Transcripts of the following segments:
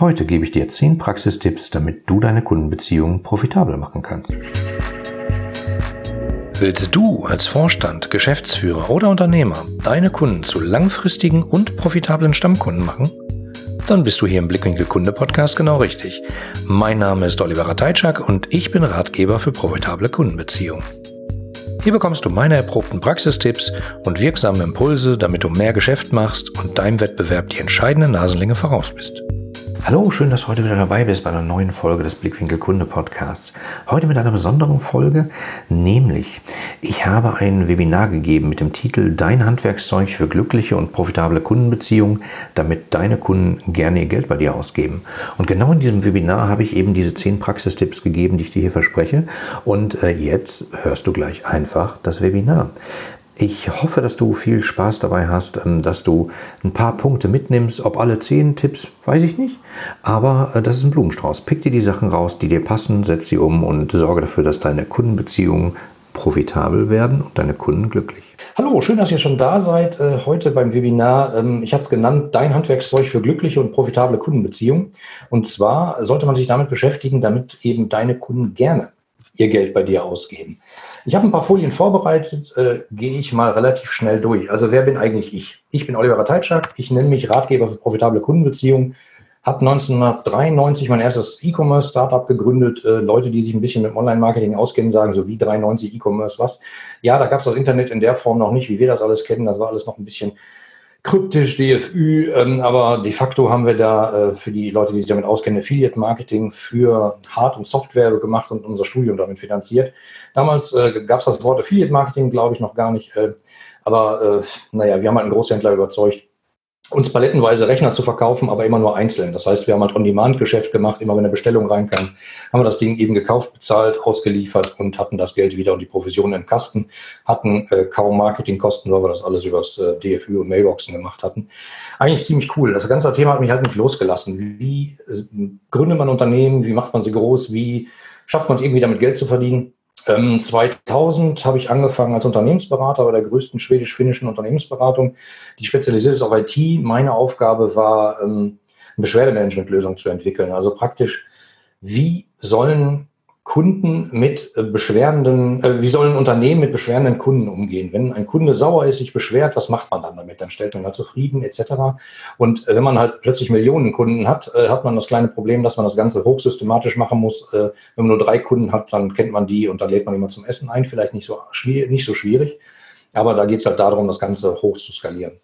Heute gebe ich dir 10 Praxistipps, damit du deine Kundenbeziehungen profitabel machen kannst. Willst du als Vorstand, Geschäftsführer oder Unternehmer deine Kunden zu langfristigen und profitablen Stammkunden machen? Dann bist du hier im Blickwinkel Kunde Podcast genau richtig. Mein Name ist Oliver Rateitschak und ich bin Ratgeber für profitable Kundenbeziehungen. Hier bekommst du meine erprobten Praxistipps und wirksame Impulse, damit du mehr Geschäft machst und deinem Wettbewerb die entscheidende Nasenlänge voraus bist. Hallo, schön, dass du heute wieder dabei bist bei einer neuen Folge des Blickwinkel Kunde Podcasts. Heute mit einer besonderen Folge, nämlich ich habe ein Webinar gegeben mit dem Titel Dein Handwerkszeug für glückliche und profitable Kundenbeziehungen, damit deine Kunden gerne ihr Geld bei dir ausgeben. Und genau in diesem Webinar habe ich eben diese zehn Praxistipps gegeben, die ich dir hier verspreche. Und äh, jetzt hörst du gleich einfach das Webinar. Ich hoffe, dass du viel Spaß dabei hast, ähm, dass du ein paar Punkte mitnimmst. Ob alle zehn Tipps, weiß ich nicht. Aber äh, das ist ein Blumenstrauß. Pick dir die Sachen raus, die dir passen, setz sie um und sorge dafür, dass deine Kundenbeziehungen profitabel werden und deine Kunden glücklich. Hallo, schön, dass ihr schon da seid. Äh, heute beim Webinar, ähm, ich hatte es genannt, dein Handwerkszeug für glückliche und profitable Kundenbeziehungen. Und zwar sollte man sich damit beschäftigen, damit eben deine Kunden gerne ihr Geld bei dir ausgeben. Ich habe ein paar Folien vorbereitet, äh, gehe ich mal relativ schnell durch. Also wer bin eigentlich ich? Ich bin Oliver Teitschak, ich nenne mich Ratgeber für profitable Kundenbeziehungen, habe 1993 mein erstes E-Commerce-Startup gegründet. Äh, Leute, die sich ein bisschen mit Online-Marketing auskennen, sagen so wie 93 E-Commerce was. Ja, da gab es das Internet in der Form noch nicht, wie wir das alles kennen. Das war alles noch ein bisschen kryptisch, DFÜ, ähm, aber de facto haben wir da äh, für die Leute, die sich damit auskennen, Affiliate Marketing für Hard- und Software gemacht und unser Studium damit finanziert. Damals äh, gab es das Wort Affiliate Marketing, glaube ich, noch gar nicht. Äh, aber äh, naja, wir haben halt einen Großhändler überzeugt, uns palettenweise Rechner zu verkaufen, aber immer nur einzeln. Das heißt, wir haben halt On-Demand-Geschäft gemacht. Immer wenn eine Bestellung reinkam, haben wir das Ding eben gekauft, bezahlt, ausgeliefert und hatten das Geld wieder und die Provision im Kasten. Hatten äh, kaum Marketingkosten, weil wir das alles übers äh, DFÜ und Mailboxen gemacht hatten. Eigentlich ziemlich cool. Das ganze Thema hat mich halt nicht losgelassen. Wie äh, gründet man Unternehmen? Wie macht man sie groß? Wie schafft man es irgendwie damit Geld zu verdienen? 2000 ähm, habe ich angefangen als Unternehmensberater bei der größten schwedisch-finnischen Unternehmensberatung, die spezialisiert ist auf IT. Meine Aufgabe war, ähm, eine Beschwerdemanagementlösung zu entwickeln. Also praktisch, wie sollen Kunden mit äh, beschwerenden, äh, wie sollen Unternehmen mit beschwerenden Kunden umgehen? Wenn ein Kunde sauer ist, sich beschwert, was macht man dann damit? Dann stellt man ihn zufrieden etc. Und äh, wenn man halt plötzlich Millionen Kunden hat, äh, hat man das kleine Problem, dass man das Ganze hochsystematisch machen muss. Äh, wenn man nur drei Kunden hat, dann kennt man die und dann lädt man immer zum Essen ein. Vielleicht nicht so, nicht so schwierig, aber da geht es halt darum, das Ganze hoch zu skalieren.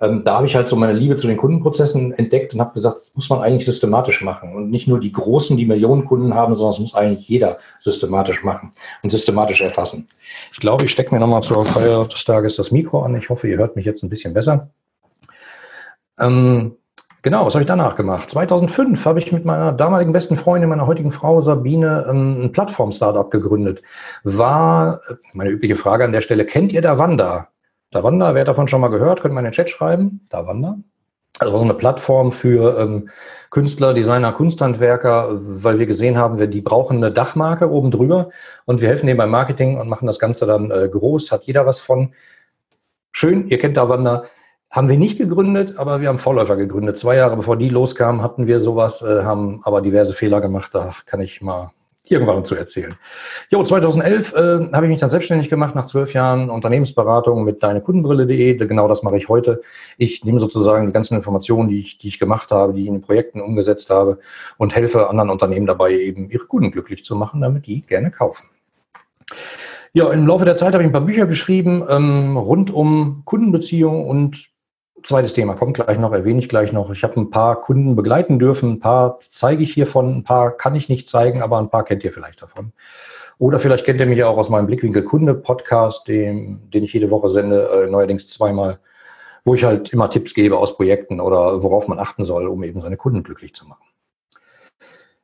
Ähm, da habe ich halt so meine Liebe zu den Kundenprozessen entdeckt und habe gesagt, das muss man eigentlich systematisch machen. Und nicht nur die Großen, die Millionen Kunden haben, sondern es muss eigentlich jeder systematisch machen und systematisch erfassen. Ich glaube, ich stecke mir nochmal zur Feier des Tages das Mikro an. Ich hoffe, ihr hört mich jetzt ein bisschen besser. Ähm, Genau, was habe ich danach gemacht? 2005 habe ich mit meiner damaligen besten Freundin, meiner heutigen Frau Sabine, ähm, ein Plattform-Startup gegründet. War, meine übliche Frage an der Stelle, kennt ihr Davanda? Davanda, wer davon schon mal gehört, könnt mal in den Chat schreiben. Davanda. Also so eine Plattform für ähm, Künstler, Designer, Kunsthandwerker, weil wir gesehen haben, wir, die brauchen eine Dachmarke oben drüber und wir helfen denen beim Marketing und machen das Ganze dann äh, groß, hat jeder was von. Schön, ihr kennt Davanda. Haben wir nicht gegründet, aber wir haben Vorläufer gegründet. Zwei Jahre bevor die loskamen, hatten wir sowas, äh, haben aber diverse Fehler gemacht. Da kann ich mal irgendwann zu erzählen. Jo, 2011 äh, habe ich mich dann selbstständig gemacht, nach zwölf Jahren Unternehmensberatung mit deinekundenbrille.de. Genau das mache ich heute. Ich nehme sozusagen die ganzen Informationen, die ich, die ich gemacht habe, die ich in den Projekten umgesetzt habe und helfe anderen Unternehmen dabei, eben ihre Kunden glücklich zu machen, damit die gerne kaufen. Ja, im Laufe der Zeit habe ich ein paar Bücher geschrieben ähm, rund um Kundenbeziehungen und Zweites Thema kommt gleich noch, erwähne ich gleich noch. Ich habe ein paar Kunden begleiten dürfen, ein paar zeige ich hiervon, ein paar kann ich nicht zeigen, aber ein paar kennt ihr vielleicht davon. Oder vielleicht kennt ihr mich auch aus meinem Blickwinkel Kunde Podcast, den, den ich jede Woche sende, äh, neuerdings zweimal, wo ich halt immer Tipps gebe aus Projekten oder worauf man achten soll, um eben seine Kunden glücklich zu machen.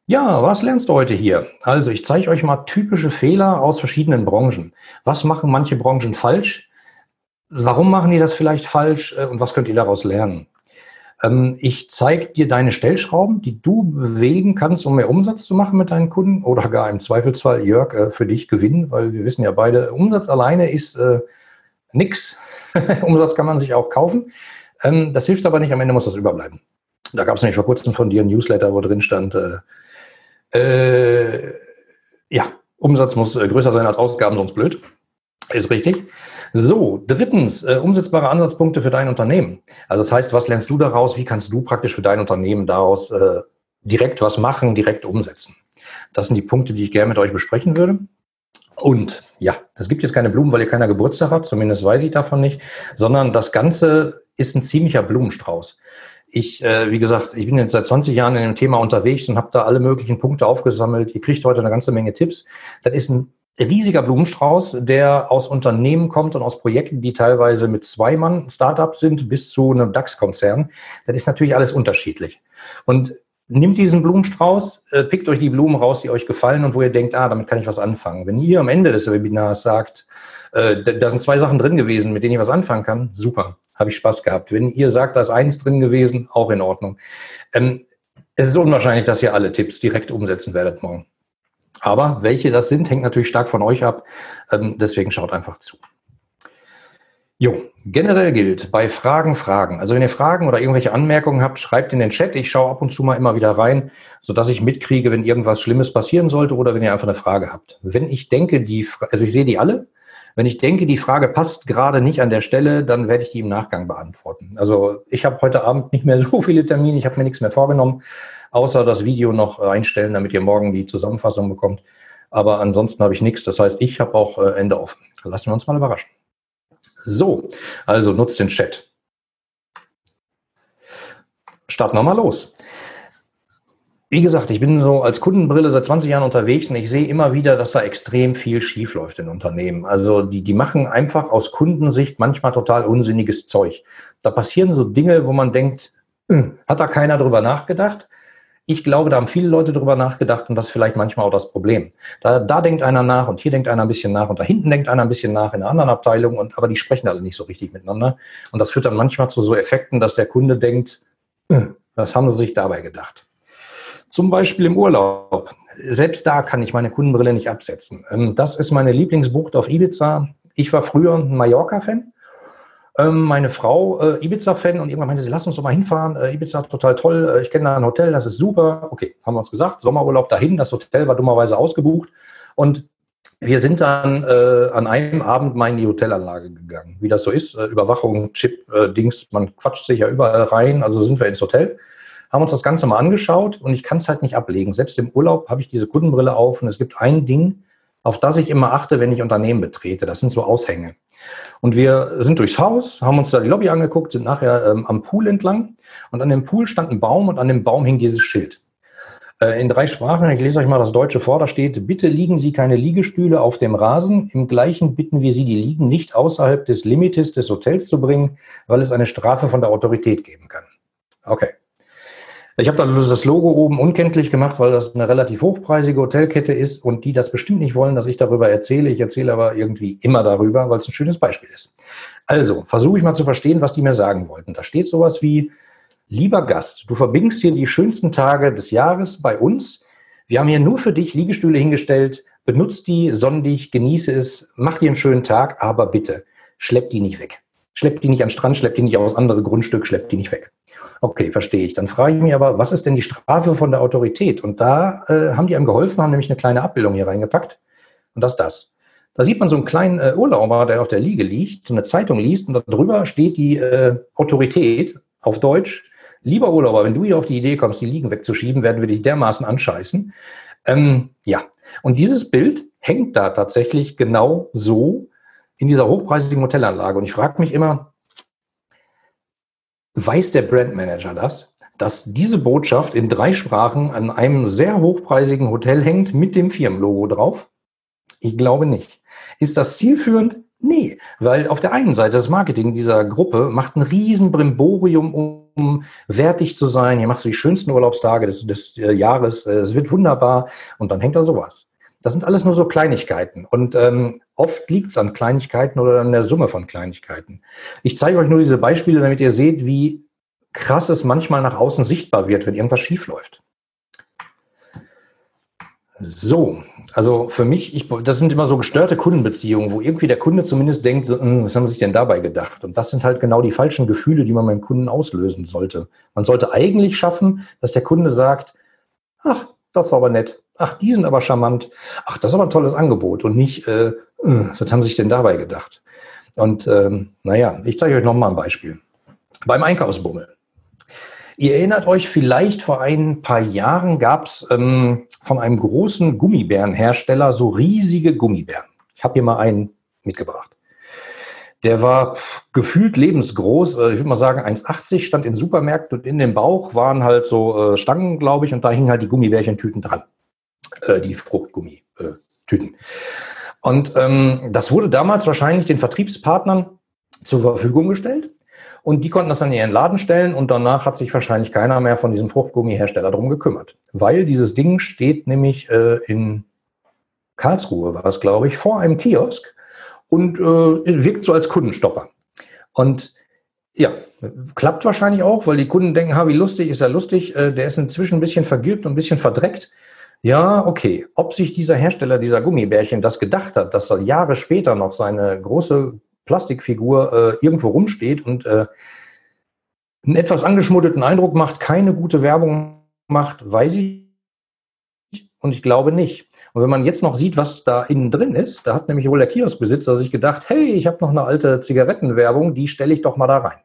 Ja, was lernst du heute hier? Also ich zeige euch mal typische Fehler aus verschiedenen Branchen. Was machen manche Branchen falsch? Warum machen die das vielleicht falsch äh, und was könnt ihr daraus lernen? Ähm, ich zeige dir deine Stellschrauben, die du bewegen kannst, um mehr Umsatz zu machen mit deinen Kunden oder gar im Zweifelsfall, Jörg, äh, für dich gewinnen, weil wir wissen ja beide, Umsatz alleine ist äh, nix. Umsatz kann man sich auch kaufen. Ähm, das hilft aber nicht, am Ende muss das überbleiben. Da gab es nämlich vor kurzem von dir ein Newsletter, wo drin stand, äh, äh, ja, Umsatz muss äh, größer sein als Ausgaben, sonst blöd. Ist richtig. So, drittens, äh, umsetzbare Ansatzpunkte für dein Unternehmen. Also das heißt, was lernst du daraus? Wie kannst du praktisch für dein Unternehmen daraus äh, direkt was machen, direkt umsetzen? Das sind die Punkte, die ich gerne mit euch besprechen würde. Und ja, es gibt jetzt keine Blumen, weil ihr keiner Geburtstag habt, zumindest weiß ich davon nicht, sondern das Ganze ist ein ziemlicher Blumenstrauß. Ich, äh, wie gesagt, ich bin jetzt seit 20 Jahren in dem Thema unterwegs und habe da alle möglichen Punkte aufgesammelt. Ihr kriegt heute eine ganze Menge Tipps. Das ist ein riesiger Blumenstrauß, der aus Unternehmen kommt und aus Projekten, die teilweise mit zwei Mann Startups sind, bis zu einem DAX-Konzern. Das ist natürlich alles unterschiedlich. Und Nimmt diesen Blumenstrauß, äh, pickt euch die Blumen raus, die euch gefallen und wo ihr denkt, ah, damit kann ich was anfangen. Wenn ihr am Ende des Webinars sagt, äh, da sind zwei Sachen drin gewesen, mit denen ich was anfangen kann, super, habe ich Spaß gehabt. Wenn ihr sagt, da ist eins drin gewesen, auch in Ordnung. Ähm, es ist unwahrscheinlich, dass ihr alle Tipps direkt umsetzen werdet morgen. Aber welche das sind, hängt natürlich stark von euch ab. Ähm, deswegen schaut einfach zu. Jo, generell gilt bei Fragen Fragen. Also wenn ihr Fragen oder irgendwelche Anmerkungen habt, schreibt in den Chat. Ich schaue ab und zu mal immer wieder rein, sodass ich mitkriege, wenn irgendwas Schlimmes passieren sollte oder wenn ihr einfach eine Frage habt. Wenn ich denke, die, also ich sehe die alle. Wenn ich denke, die Frage passt gerade nicht an der Stelle, dann werde ich die im Nachgang beantworten. Also ich habe heute Abend nicht mehr so viele Termine, ich habe mir nichts mehr vorgenommen, außer das Video noch einstellen, damit ihr morgen die Zusammenfassung bekommt. Aber ansonsten habe ich nichts. Das heißt, ich habe auch äh, Ende offen. Lassen wir uns mal überraschen. So, also nutzt den Chat. Starten wir mal los. Wie gesagt, ich bin so als Kundenbrille seit 20 Jahren unterwegs und ich sehe immer wieder, dass da extrem viel schief läuft in Unternehmen. Also die, die machen einfach aus Kundensicht manchmal total unsinniges Zeug. Da passieren so Dinge, wo man denkt, hm, hat da keiner drüber nachgedacht? Ich glaube, da haben viele Leute drüber nachgedacht und das ist vielleicht manchmal auch das Problem. Da, da denkt einer nach und hier denkt einer ein bisschen nach und da hinten denkt einer ein bisschen nach in einer anderen Abteilung und aber die sprechen alle nicht so richtig miteinander. Und das führt dann manchmal zu so Effekten, dass der Kunde denkt, äh, was haben sie sich dabei gedacht? Zum Beispiel im Urlaub. Selbst da kann ich meine Kundenbrille nicht absetzen. Ähm, das ist meine Lieblingsbucht auf Ibiza. Ich war früher ein Mallorca-Fan ähm, meine Frau äh, Ibiza-Fan und irgendwann meinte sie, lass uns doch mal hinfahren. Äh, Ibiza total toll. Äh, ich kenne da ein Hotel, das ist super. Okay, haben wir uns gesagt. Sommerurlaub dahin. Das Hotel war dummerweise ausgebucht. Und wir sind dann äh, an einem Abend mal in die Hotelanlage gegangen. Wie das so ist, äh, Überwachung, Chip, äh, Dings, man quatscht sich ja überall rein. Also sind wir ins Hotel, haben uns das Ganze mal angeschaut und ich kann es halt nicht ablegen. Selbst im Urlaub habe ich diese Kundenbrille auf und es gibt ein Ding, auf das ich immer achte, wenn ich Unternehmen betrete. Das sind so Aushänge. Und wir sind durchs Haus, haben uns da die Lobby angeguckt, sind nachher ähm, am Pool entlang und an dem Pool stand ein Baum und an dem Baum hing dieses Schild. Äh, in drei Sprachen, ich lese euch mal das Deutsche vor, da steht, bitte liegen Sie keine Liegestühle auf dem Rasen, im gleichen bitten wir Sie, die Liegen nicht außerhalb des Limites des Hotels zu bringen, weil es eine Strafe von der Autorität geben kann. Okay. Ich habe dann das Logo oben unkenntlich gemacht, weil das eine relativ hochpreisige Hotelkette ist und die das bestimmt nicht wollen, dass ich darüber erzähle. Ich erzähle aber irgendwie immer darüber, weil es ein schönes Beispiel ist. Also, versuche ich mal zu verstehen, was die mir sagen wollten. Da steht sowas wie, lieber Gast, du verbringst hier die schönsten Tage des Jahres bei uns. Wir haben hier nur für dich Liegestühle hingestellt. Benutzt die, sonn dich, genieße es, mach dir einen schönen Tag, aber bitte, schlepp die nicht weg. Schlepp die nicht an den Strand, schlepp die nicht aus andere Grundstück, schlepp die nicht weg. Okay, verstehe ich. Dann frage ich mich aber, was ist denn die Strafe von der Autorität? Und da äh, haben die einem geholfen, haben nämlich eine kleine Abbildung hier reingepackt. Und das ist das. Da sieht man so einen kleinen äh, Urlauber, der auf der Liege liegt, so eine Zeitung liest und darüber steht die äh, Autorität auf Deutsch. Lieber Urlauber, wenn du hier auf die Idee kommst, die Liegen wegzuschieben, werden wir dich dermaßen anscheißen. Ähm, ja, und dieses Bild hängt da tatsächlich genau so in dieser hochpreisigen Hotelanlage. Und ich frage mich immer, Weiß der Brandmanager das? Dass diese Botschaft in drei Sprachen an einem sehr hochpreisigen Hotel hängt mit dem Firmenlogo drauf? Ich glaube nicht. Ist das zielführend? Nee, weil auf der einen Seite das Marketing dieser Gruppe macht ein riesen Brimborium, um wertig zu sein. Hier machst du die schönsten Urlaubstage des, des äh, Jahres. Es wird wunderbar. Und dann hängt da sowas. Das sind alles nur so Kleinigkeiten. Und ähm, oft liegt es an Kleinigkeiten oder an der Summe von Kleinigkeiten. Ich zeige euch nur diese Beispiele, damit ihr seht, wie krass es manchmal nach außen sichtbar wird, wenn irgendwas schief läuft. So, also für mich, ich, das sind immer so gestörte Kundenbeziehungen, wo irgendwie der Kunde zumindest denkt, so, hm, was haben sie sich denn dabei gedacht? Und das sind halt genau die falschen Gefühle, die man beim Kunden auslösen sollte. Man sollte eigentlich schaffen, dass der Kunde sagt, ach, das war aber nett. Ach, die sind aber charmant. Ach, das ist aber ein tolles Angebot. Und nicht, äh, hm, was haben sie sich denn dabei gedacht? Und ähm, naja, ich zeige euch nochmal ein Beispiel. Beim Einkaufsbummel. Ihr erinnert euch vielleicht, vor ein paar Jahren gab es ähm, von einem großen Gummibärenhersteller so riesige Gummibären. Ich habe hier mal einen mitgebracht. Der war gefühlt lebensgroß, äh, ich würde mal sagen 1,80, stand in Supermärkten und in dem Bauch waren halt so äh, Stangen, glaube ich, und da hingen halt die Gummibärchentüten dran. Äh, die Fruchtgummitüten. Und ähm, das wurde damals wahrscheinlich den Vertriebspartnern zur Verfügung gestellt. Und die konnten das an ihren Laden stellen und danach hat sich wahrscheinlich keiner mehr von diesem Fruchtgummihersteller darum gekümmert. Weil dieses Ding steht nämlich äh, in Karlsruhe, war es, glaube ich, vor einem Kiosk und äh, wirkt so als Kundenstopper. Und ja, klappt wahrscheinlich auch, weil die Kunden denken, ha, wie lustig, ist er lustig. Äh, der ist inzwischen ein bisschen vergilbt und ein bisschen verdreckt. Ja, okay. Ob sich dieser Hersteller dieser Gummibärchen das gedacht hat, dass er Jahre später noch seine große Plastikfigur äh, irgendwo rumsteht und äh, einen etwas angeschmuddelten Eindruck macht, keine gute Werbung macht, weiß ich und ich glaube nicht. Und wenn man jetzt noch sieht, was da innen drin ist, da hat nämlich wohl der Kioskbesitzer sich gedacht, hey, ich habe noch eine alte Zigarettenwerbung, die stelle ich doch mal da rein.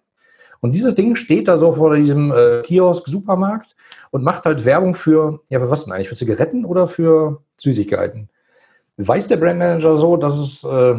Und dieses Ding steht da so vor diesem äh, Kiosk-Supermarkt und macht halt Werbung für, ja, was denn eigentlich? Für Zigaretten oder für Süßigkeiten? Weiß der Brandmanager so, dass es äh,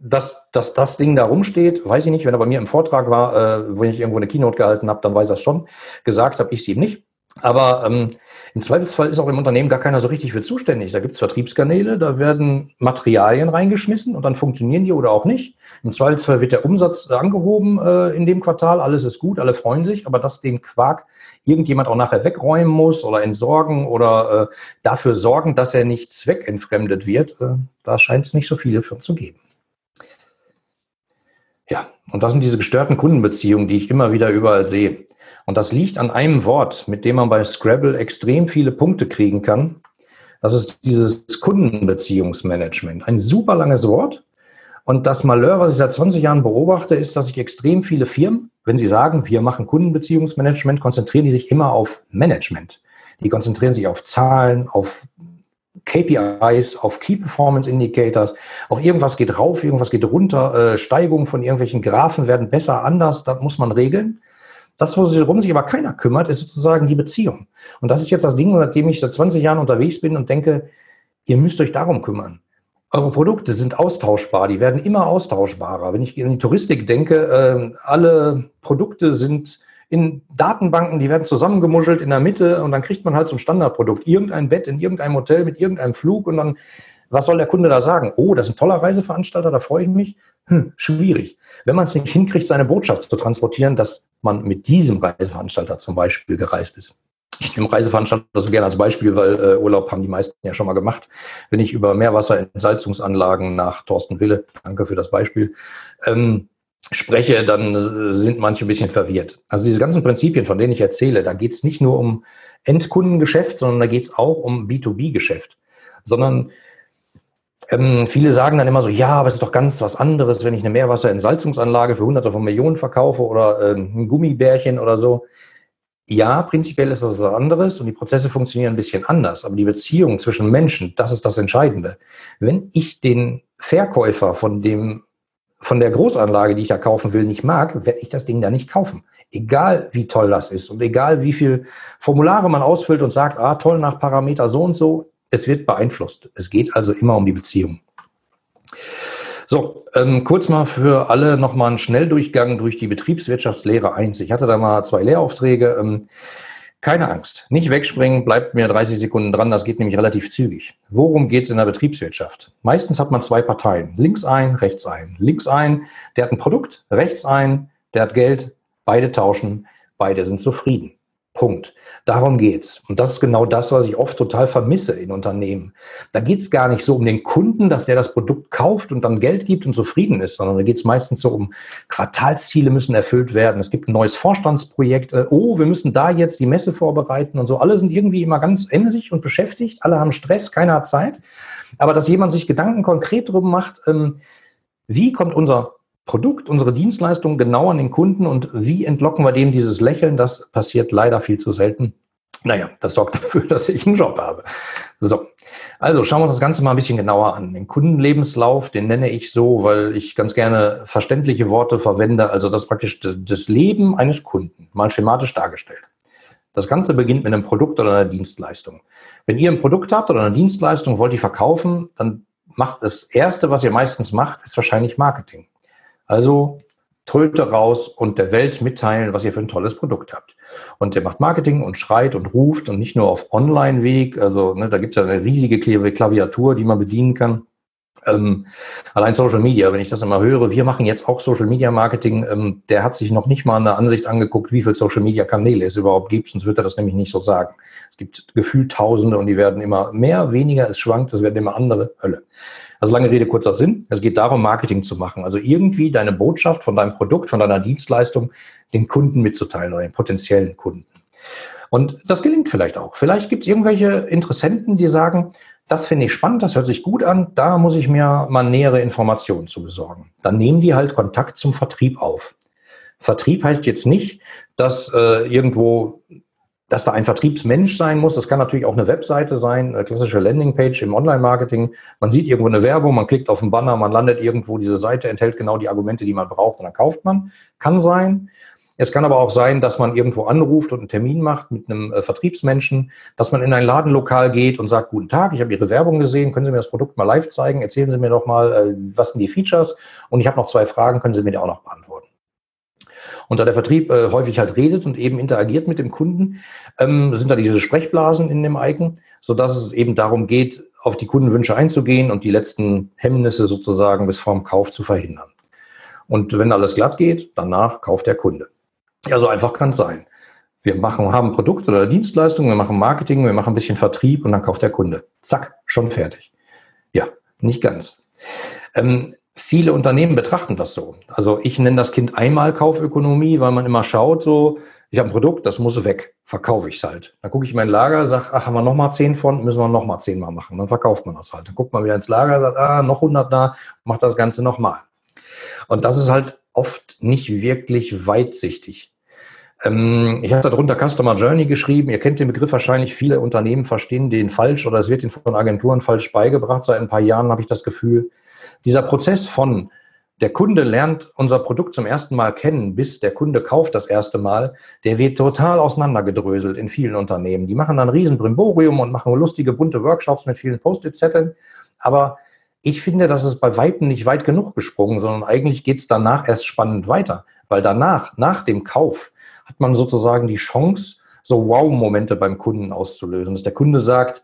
dass, dass das Ding da rumsteht, weiß ich nicht. Wenn er bei mir im Vortrag war, äh, wo ich irgendwo eine Keynote gehalten habe, dann weiß er es schon. Gesagt habe ich es ihm nicht. Aber ähm, im Zweifelsfall ist auch im Unternehmen gar keiner so richtig für zuständig. Da gibt es Vertriebskanäle, da werden Materialien reingeschmissen und dann funktionieren die oder auch nicht. Im Zweifelsfall wird der Umsatz angehoben äh, in dem Quartal, alles ist gut, alle freuen sich, aber dass den Quark irgendjemand auch nachher wegräumen muss oder entsorgen oder äh, dafür sorgen, dass er nicht zweckentfremdet wird, äh, da scheint es nicht so viele für zu geben. Und das sind diese gestörten Kundenbeziehungen, die ich immer wieder überall sehe. Und das liegt an einem Wort, mit dem man bei Scrabble extrem viele Punkte kriegen kann. Das ist dieses Kundenbeziehungsmanagement. Ein super langes Wort. Und das Malheur, was ich seit 20 Jahren beobachte, ist, dass sich extrem viele Firmen, wenn sie sagen, wir machen Kundenbeziehungsmanagement, konzentrieren die sich immer auf Management. Die konzentrieren sich auf Zahlen, auf KPIs, auf Key Performance Indicators, auf irgendwas geht rauf, irgendwas geht runter, äh, Steigungen von irgendwelchen Graphen werden besser, anders, da muss man regeln. Das, worum sich aber keiner kümmert, ist sozusagen die Beziehung. Und das ist jetzt das Ding, seitdem ich seit 20 Jahren unterwegs bin und denke, ihr müsst euch darum kümmern. Eure Produkte sind austauschbar, die werden immer austauschbarer. Wenn ich in die Touristik denke, äh, alle Produkte sind in Datenbanken, die werden zusammengemuschelt in der Mitte und dann kriegt man halt ein Standardprodukt. Irgendein Bett in irgendeinem Hotel mit irgendeinem Flug und dann, was soll der Kunde da sagen? Oh, das ist ein toller Reiseveranstalter, da freue ich mich. Hm, schwierig. Wenn man es nicht hinkriegt, seine Botschaft zu transportieren, dass man mit diesem Reiseveranstalter zum Beispiel gereist ist. Ich nehme Reiseveranstalter so gerne als Beispiel, weil äh, Urlaub haben die meisten ja schon mal gemacht. Wenn ich über Meerwasserentsalzungsanlagen nach Thorsten Wille, danke für das Beispiel, ähm, spreche, dann äh, sind manche ein bisschen verwirrt. Also diese ganzen Prinzipien, von denen ich erzähle, da geht es nicht nur um Endkundengeschäft, sondern da geht es auch um B2B-Geschäft. Sondern ähm, viele sagen dann immer so, ja, aber es ist doch ganz was anderes, wenn ich eine Meerwasserentsalzungsanlage für hunderte von Millionen verkaufe oder äh, ein Gummibärchen oder so. Ja, prinzipiell ist das was anderes und die Prozesse funktionieren ein bisschen anders, aber die Beziehung zwischen Menschen, das ist das Entscheidende. Wenn ich den Verkäufer von dem von der Großanlage, die ich da kaufen will, nicht mag, werde ich das Ding da nicht kaufen. Egal wie toll das ist und egal wie viel Formulare man ausfüllt und sagt, ah, toll nach Parameter so und so, es wird beeinflusst. Es geht also immer um die Beziehung. So, ähm, kurz mal für alle nochmal einen Schnelldurchgang durch die Betriebswirtschaftslehre 1. Ich hatte da mal zwei Lehraufträge. Ähm, keine Angst, nicht wegspringen, bleibt mir 30 Sekunden dran, das geht nämlich relativ zügig. Worum geht es in der Betriebswirtschaft? Meistens hat man zwei Parteien, links ein, rechts ein. Links ein, der hat ein Produkt, rechts ein, der hat Geld, beide tauschen, beide sind zufrieden. Punkt. Darum geht's. Und das ist genau das, was ich oft total vermisse in Unternehmen. Da geht's gar nicht so um den Kunden, dass der das Produkt kauft und dann Geld gibt und zufrieden ist, sondern da geht's meistens so um Quartalsziele müssen erfüllt werden. Es gibt ein neues Vorstandsprojekt. Äh, oh, wir müssen da jetzt die Messe vorbereiten und so. Alle sind irgendwie immer ganz emsig und beschäftigt. Alle haben Stress, keiner hat Zeit. Aber dass jemand sich Gedanken konkret drum macht, ähm, wie kommt unser Produkt, unsere Dienstleistung genau an den Kunden und wie entlocken wir dem dieses Lächeln, das passiert leider viel zu selten. Naja, das sorgt dafür, dass ich einen Job habe. So, also schauen wir uns das Ganze mal ein bisschen genauer an. Den Kundenlebenslauf, den nenne ich so, weil ich ganz gerne verständliche Worte verwende, also das praktisch das Leben eines Kunden, mal schematisch dargestellt. Das Ganze beginnt mit einem Produkt oder einer Dienstleistung. Wenn ihr ein Produkt habt oder eine Dienstleistung, wollt ihr verkaufen, dann macht das Erste, was ihr meistens macht, ist wahrscheinlich Marketing. Also Tröte raus und der Welt mitteilen, was ihr für ein tolles Produkt habt. Und der macht Marketing und schreit und ruft und nicht nur auf Online-Weg. Also ne, da gibt es ja eine riesige Klaviatur, die man bedienen kann. Ähm, allein Social Media, wenn ich das immer höre, wir machen jetzt auch Social Media Marketing, ähm, der hat sich noch nicht mal eine Ansicht angeguckt, wie viele Social Media Kanäle es überhaupt gibt, sonst wird er das nämlich nicht so sagen. Es gibt gefühlt Tausende und die werden immer mehr, weniger, es schwankt, es werden immer andere, Hölle. Also lange Rede, kurzer Sinn. Es geht darum, Marketing zu machen. Also irgendwie deine Botschaft von deinem Produkt, von deiner Dienstleistung den Kunden mitzuteilen oder den potenziellen Kunden. Und das gelingt vielleicht auch. Vielleicht gibt es irgendwelche Interessenten, die sagen, das finde ich spannend, das hört sich gut an, da muss ich mir mal nähere Informationen zu besorgen. Dann nehmen die halt Kontakt zum Vertrieb auf. Vertrieb heißt jetzt nicht, dass äh, irgendwo dass da ein Vertriebsmensch sein muss. Das kann natürlich auch eine Webseite sein, eine klassische Landingpage im Online-Marketing. Man sieht irgendwo eine Werbung, man klickt auf einen Banner, man landet irgendwo, diese Seite enthält genau die Argumente, die man braucht und dann kauft man. Kann sein. Es kann aber auch sein, dass man irgendwo anruft und einen Termin macht mit einem äh, Vertriebsmenschen, dass man in ein Ladenlokal geht und sagt, guten Tag, ich habe Ihre Werbung gesehen, können Sie mir das Produkt mal live zeigen, erzählen Sie mir doch mal, äh, was sind die Features und ich habe noch zwei Fragen, können Sie mir die auch noch beantworten. Und da der Vertrieb äh, häufig halt redet und eben interagiert mit dem Kunden, ähm, sind da diese Sprechblasen in dem Icon, sodass es eben darum geht, auf die Kundenwünsche einzugehen und die letzten Hemmnisse sozusagen bis vorm Kauf zu verhindern. Und wenn alles glatt geht, danach kauft der Kunde. Ja, so einfach kann es sein. Wir machen, haben Produkt oder Dienstleistung, wir machen Marketing, wir machen ein bisschen Vertrieb und dann kauft der Kunde. Zack, schon fertig. Ja, nicht ganz. Ähm, viele Unternehmen betrachten das so. Also ich nenne das Kind einmal Kaufökonomie, weil man immer schaut, so, ich habe ein Produkt, das muss weg, verkaufe ich es halt. Dann gucke ich in mein Lager, sage, ach, haben wir noch mal zehn von, müssen wir noch mal zehn mal machen. Dann verkauft man das halt. Dann guckt man wieder ins Lager, sagt, ah, noch 100 da, macht das Ganze noch mal. Und das ist halt oft nicht wirklich weitsichtig. Ähm, ich habe darunter Customer Journey geschrieben. Ihr kennt den Begriff wahrscheinlich. Viele Unternehmen verstehen den falsch oder es wird ihnen von Agenturen falsch beigebracht. Seit ein paar Jahren habe ich das Gefühl, dieser Prozess von der Kunde lernt unser Produkt zum ersten Mal kennen, bis der Kunde kauft das erste Mal, der wird total auseinandergedröselt in vielen Unternehmen. Die machen dann riesen Brimborium und machen lustige, bunte Workshops mit vielen Post-it-Zetteln. Aber ich finde, das ist bei Weitem nicht weit genug gesprungen, sondern eigentlich geht es danach erst spannend weiter. Weil danach, nach dem Kauf, hat man sozusagen die Chance, so Wow-Momente beim Kunden auszulösen. Dass der Kunde sagt,